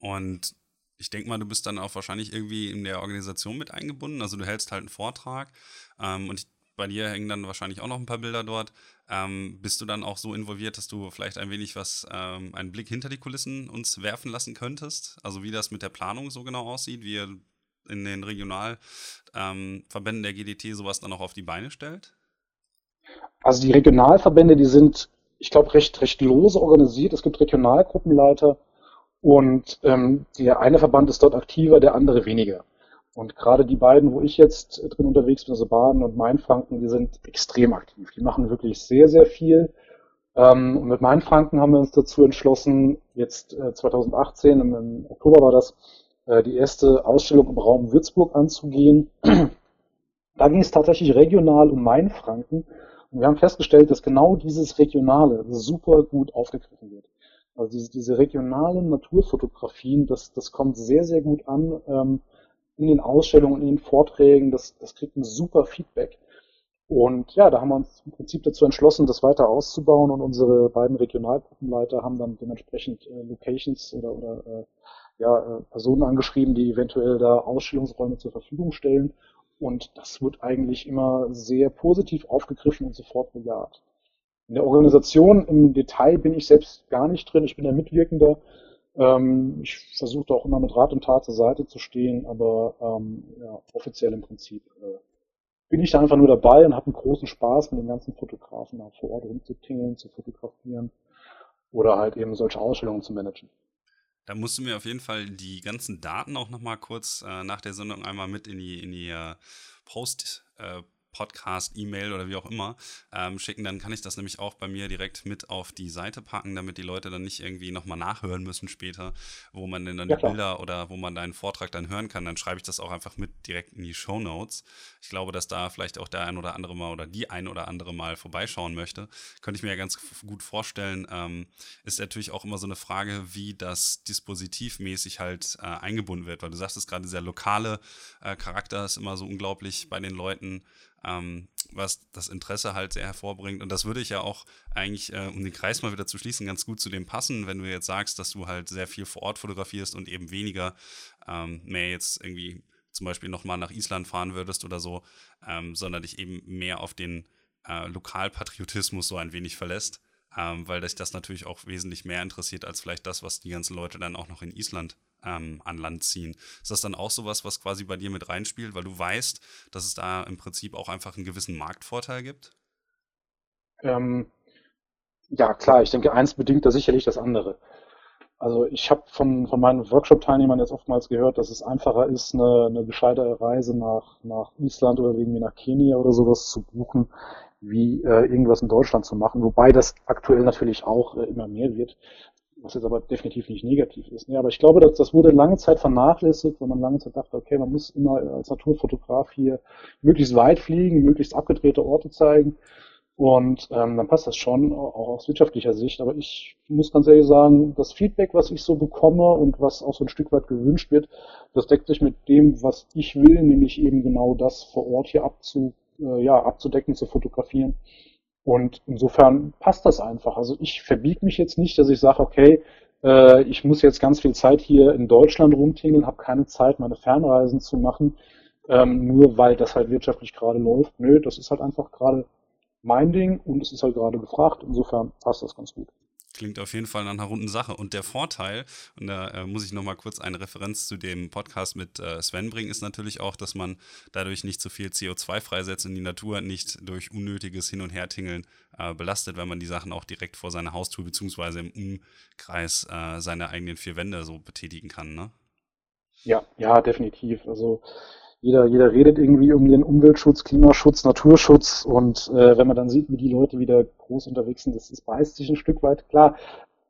Und ich denke mal, du bist dann auch wahrscheinlich irgendwie in der Organisation mit eingebunden. Also du hältst halt einen Vortrag ähm, und ich, bei dir hängen dann wahrscheinlich auch noch ein paar Bilder dort. Ähm, bist du dann auch so involviert, dass du vielleicht ein wenig was, ähm, einen Blick hinter die Kulissen uns werfen lassen könntest? Also wie das mit der Planung so genau aussieht, wie ihr in den Regionalverbänden ähm, der GDT sowas dann auch auf die Beine stellt? Also die Regionalverbände, die sind, ich glaube, recht, recht lose organisiert. Es gibt Regionalgruppenleiter und ähm, der eine Verband ist dort aktiver, der andere weniger. Und gerade die beiden, wo ich jetzt drin unterwegs bin, also Baden und Mainfranken, die sind extrem aktiv. Die machen wirklich sehr, sehr viel. Ähm, und mit Mainfranken haben wir uns dazu entschlossen, jetzt äh, 2018, im, im, Oktober war das, äh, die erste Ausstellung im Raum Würzburg anzugehen. da ging es tatsächlich regional um Mainfranken. Wir haben festgestellt, dass genau dieses Regionale super gut aufgegriffen wird. Also diese, diese regionalen Naturfotografien, das, das kommt sehr, sehr gut an ähm, in den Ausstellungen, in den Vorträgen. Das, das kriegt ein super Feedback. Und ja, da haben wir uns im Prinzip dazu entschlossen, das weiter auszubauen und unsere beiden Regionalgruppenleiter haben dann dementsprechend äh, Locations oder, oder äh, ja, äh, Personen angeschrieben, die eventuell da Ausstellungsräume zur Verfügung stellen. Und das wird eigentlich immer sehr positiv aufgegriffen und sofort bejaht. In der Organisation im Detail bin ich selbst gar nicht drin. Ich bin der Mitwirkender. Ähm, ich versuche auch immer mit Rat und Tat zur Seite zu stehen, aber ähm, ja, offiziell im Prinzip äh, bin ich da einfach nur dabei und habe einen großen Spaß mit den ganzen Fotografen da vor Ort rumzutingeln, zu fotografieren oder halt eben solche Ausstellungen zu managen. Da musst du mir auf jeden Fall die ganzen Daten auch nochmal kurz äh, nach der Sendung einmal mit in die, in die äh, Post äh, Podcast, E-Mail oder wie auch immer ähm, schicken, dann kann ich das nämlich auch bei mir direkt mit auf die Seite packen, damit die Leute dann nicht irgendwie nochmal nachhören müssen später, wo man denn dann ja, die Bilder oder wo man deinen Vortrag dann hören kann. Dann schreibe ich das auch einfach mit direkt in die Show Notes. Ich glaube, dass da vielleicht auch der ein oder andere mal oder die ein oder andere mal vorbeischauen möchte. Könnte ich mir ja ganz gut vorstellen. Ähm, ist natürlich auch immer so eine Frage, wie das dispositivmäßig halt äh, eingebunden wird, weil du sagst es gerade, dieser lokale äh, Charakter ist immer so unglaublich bei den Leuten ähm, was das Interesse halt sehr hervorbringt. Und das würde ich ja auch eigentlich, äh, um den Kreis mal wieder zu schließen, ganz gut zu dem passen, wenn du jetzt sagst, dass du halt sehr viel vor Ort fotografierst und eben weniger ähm, mehr jetzt irgendwie zum Beispiel nochmal nach Island fahren würdest oder so, ähm, sondern dich eben mehr auf den äh, Lokalpatriotismus so ein wenig verlässt, ähm, weil dich das natürlich auch wesentlich mehr interessiert als vielleicht das, was die ganzen Leute dann auch noch in Island ähm, an Land ziehen. Ist das dann auch sowas, was quasi bei dir mit reinspielt, weil du weißt, dass es da im Prinzip auch einfach einen gewissen Marktvorteil gibt? Ähm, ja, klar, ich denke, eins bedingt da sicherlich das andere. Also ich habe von, von meinen Workshop-Teilnehmern jetzt oftmals gehört, dass es einfacher ist, eine, eine gescheite Reise nach, nach Island oder irgendwie nach Kenia oder sowas zu buchen, wie äh, irgendwas in Deutschland zu machen, wobei das aktuell natürlich auch äh, immer mehr wird, was jetzt aber definitiv nicht negativ ist. Ja, aber ich glaube, dass, das wurde lange Zeit vernachlässigt, weil man lange Zeit dachte, okay, man muss immer als Naturfotograf hier möglichst weit fliegen, möglichst abgedrehte Orte zeigen. Und ähm, dann passt das schon, auch aus wirtschaftlicher Sicht. Aber ich muss ganz ehrlich sagen, das Feedback, was ich so bekomme und was auch so ein Stück weit gewünscht wird, das deckt sich mit dem, was ich will, nämlich eben genau das vor Ort hier abzu, äh, ja, abzudecken, zu fotografieren. Und insofern passt das einfach. Also ich verbiege mich jetzt nicht, dass ich sage, okay, äh, ich muss jetzt ganz viel Zeit hier in Deutschland rumtingeln, habe keine Zeit, meine Fernreisen zu machen, ähm, nur weil das halt wirtschaftlich gerade läuft. Nö, das ist halt einfach gerade mein Ding und es ist halt gerade gefragt. Insofern passt das ganz gut. Klingt auf jeden Fall nach einer runden Sache. Und der Vorteil, und da äh, muss ich nochmal kurz eine Referenz zu dem Podcast mit äh, Sven bringen, ist natürlich auch, dass man dadurch nicht so viel CO2 freisetzt und die Natur nicht durch unnötiges Hin- und Hertingeln äh, belastet, wenn man die Sachen auch direkt vor seiner Haustür beziehungsweise im Umkreis äh, seiner eigenen vier Wände so betätigen kann. Ne? Ja, ja, definitiv. Also jeder, jeder redet irgendwie um den Umweltschutz, Klimaschutz, Naturschutz und äh, wenn man dann sieht, wie die Leute wieder groß unterwegs sind, das, das beißt sich ein Stück weit. Klar,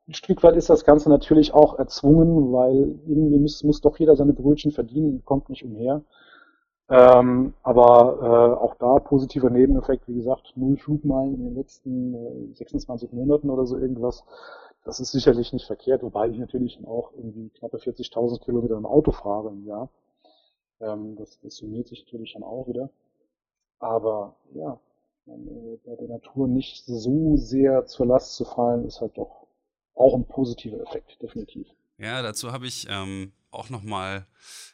ein Stück weit ist das Ganze natürlich auch erzwungen, weil irgendwie muss, muss doch jeder seine Brötchen verdienen, kommt nicht umher. Ähm, aber äh, auch da positiver Nebeneffekt, wie gesagt, null Flugmeilen in den letzten äh, 26 Monaten oder so irgendwas. Das ist sicherlich nicht verkehrt, wobei ich natürlich auch irgendwie knappe 40.000 Kilometer im Auto fahre im Jahr. Ähm, das, das summiert sich natürlich dann auch wieder. Aber ja, bei der Natur nicht so sehr zur Last zu fallen, ist halt doch auch ein positiver Effekt, definitiv. Ja, dazu habe ich ähm, auch nochmal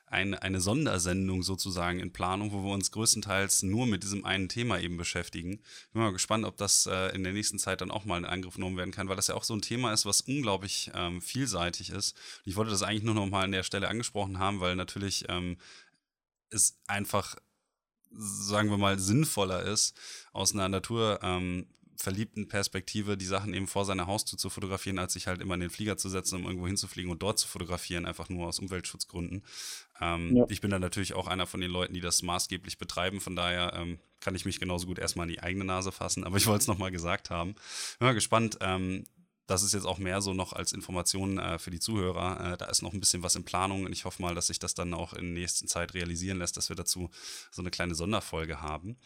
eine, eine Sondersendung sozusagen in Planung, wo wir uns größtenteils nur mit diesem einen Thema eben beschäftigen. Bin mal gespannt, ob das äh, in der nächsten Zeit dann auch mal in Angriff genommen werden kann, weil das ja auch so ein Thema ist, was unglaublich ähm, vielseitig ist. ich wollte das eigentlich nur noch mal an der Stelle angesprochen haben, weil natürlich ähm, es einfach, sagen wir mal, sinnvoller ist, aus einer Natur ähm, verliebten Perspektive die Sachen eben vor seiner Haustür zu fotografieren, als sich halt immer in den Flieger zu setzen, um irgendwo hinzufliegen und dort zu fotografieren, einfach nur aus Umweltschutzgründen. Ähm, ja. Ich bin dann natürlich auch einer von den Leuten, die das maßgeblich betreiben, von daher ähm, kann ich mich genauso gut erstmal in die eigene Nase fassen, aber ich wollte es nochmal gesagt haben. Bin mal gespannt, ähm, das ist jetzt auch mehr so noch als Information äh, für die Zuhörer. Äh, da ist noch ein bisschen was in Planung und ich hoffe mal, dass sich das dann auch in der nächsten Zeit realisieren lässt, dass wir dazu so eine kleine Sonderfolge haben.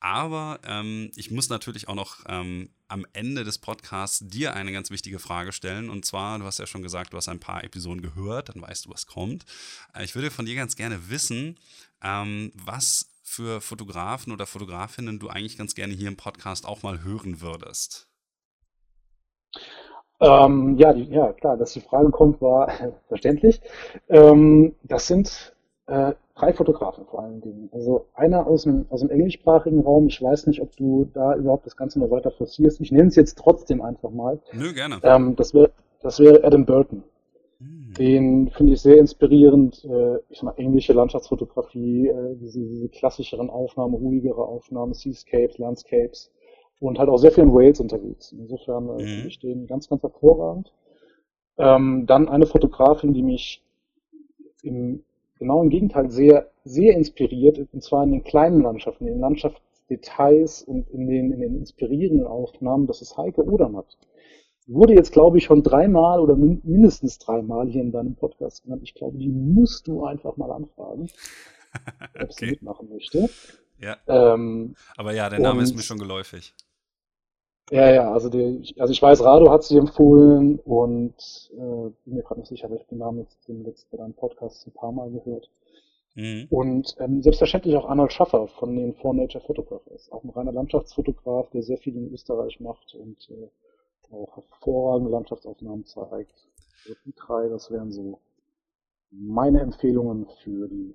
Aber ähm, ich muss natürlich auch noch ähm, am Ende des Podcasts dir eine ganz wichtige Frage stellen. Und zwar, du hast ja schon gesagt, du hast ein paar Episoden gehört, dann weißt du, was kommt. Äh, ich würde von dir ganz gerne wissen, ähm, was für Fotografen oder Fotografinnen du eigentlich ganz gerne hier im Podcast auch mal hören würdest. Ähm, ja, die, ja, klar, dass die Frage kommt, war verständlich. Ähm, das sind äh, drei Fotografen vor allen Dingen. Also einer aus dem, aus dem englischsprachigen Raum. Ich weiß nicht, ob du da überhaupt das Ganze noch weiter forcierst. Ich nenne es jetzt trotzdem einfach mal. Nö, gerne. Ähm, das wäre das wär Adam Burton. Hm. Den finde ich sehr inspirierend. Äh, ich sag mal, englische Landschaftsfotografie, äh, diese, diese klassischeren Aufnahmen, ruhigere Aufnahmen, Seascapes, Landscapes und halt auch sehr viel in Wales unterwegs. Insofern äh, mhm. finde ich den ganz, ganz hervorragend. Ähm, dann eine Fotografin, die mich im genau im Gegenteil sehr, sehr inspiriert, und zwar in den kleinen Landschaften, in den Landschaftsdetails und in den, in den inspirierenden Aufnahmen, das ist Heike Odermatt. Wurde jetzt, glaube ich, schon dreimal oder min mindestens dreimal hier in deinem Podcast genannt. Ich glaube, die musst du einfach mal anfragen, ob okay. sie mitmachen möchte. Ja. Ähm, Aber ja, der Name ist mir schon geläufig. Ja, ja, also, die, also ich weiß, Rado hat sie empfohlen und äh, bin mir gerade nicht sicher, aber ich den Namen jetzt im letzten Podcast ein paar Mal gehört. Mhm. Und ähm, selbstverständlich auch Arnold Schaffer von den Four Nature Photographers, auch ein reiner Landschaftsfotograf, der sehr viel in Österreich macht und äh, auch hervorragende Landschaftsaufnahmen zeigt. Also die drei, das wären so meine Empfehlungen für die,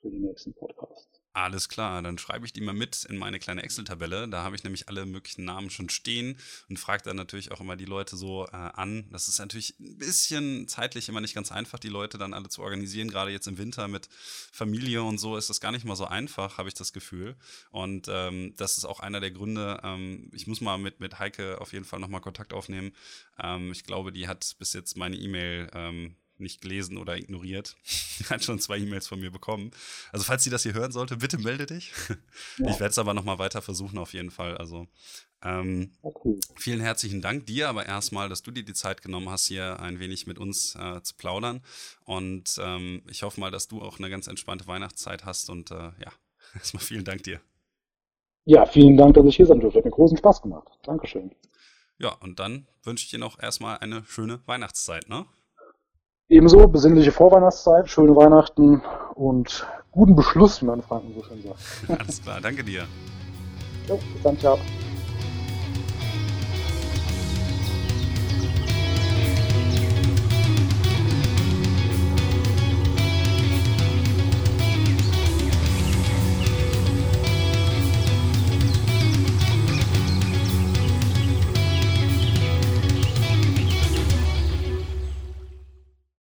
für die nächsten Podcasts. Alles klar, dann schreibe ich die mal mit in meine kleine Excel-Tabelle. Da habe ich nämlich alle möglichen Namen schon stehen und frage dann natürlich auch immer die Leute so äh, an. Das ist natürlich ein bisschen zeitlich immer nicht ganz einfach, die Leute dann alle zu organisieren. Gerade jetzt im Winter mit Familie und so ist das gar nicht mal so einfach, habe ich das Gefühl. Und ähm, das ist auch einer der Gründe. Ähm, ich muss mal mit, mit Heike auf jeden Fall nochmal Kontakt aufnehmen. Ähm, ich glaube, die hat bis jetzt meine E-Mail ähm, nicht gelesen oder ignoriert. hat schon zwei E-Mails von mir bekommen. Also falls sie das hier hören sollte, bitte melde dich. Ja. Ich werde es aber nochmal weiter versuchen auf jeden Fall. Also ähm, okay. vielen herzlichen Dank dir aber erstmal, dass du dir die Zeit genommen hast, hier ein wenig mit uns äh, zu plaudern. Und ähm, ich hoffe mal, dass du auch eine ganz entspannte Weihnachtszeit hast. Und äh, ja, erstmal vielen Dank dir. Ja, vielen Dank, dass ich hier sein durfte. Hat mir großen Spaß gemacht. Dankeschön. Ja, und dann wünsche ich dir noch erstmal eine schöne Weihnachtszeit, ne? Ebenso besinnliche Vorweihnachtszeit, schöne Weihnachten und guten Beschluss, wie man in Franken so schön sagt. Alles klar, danke dir. Jo, bis dann, ciao.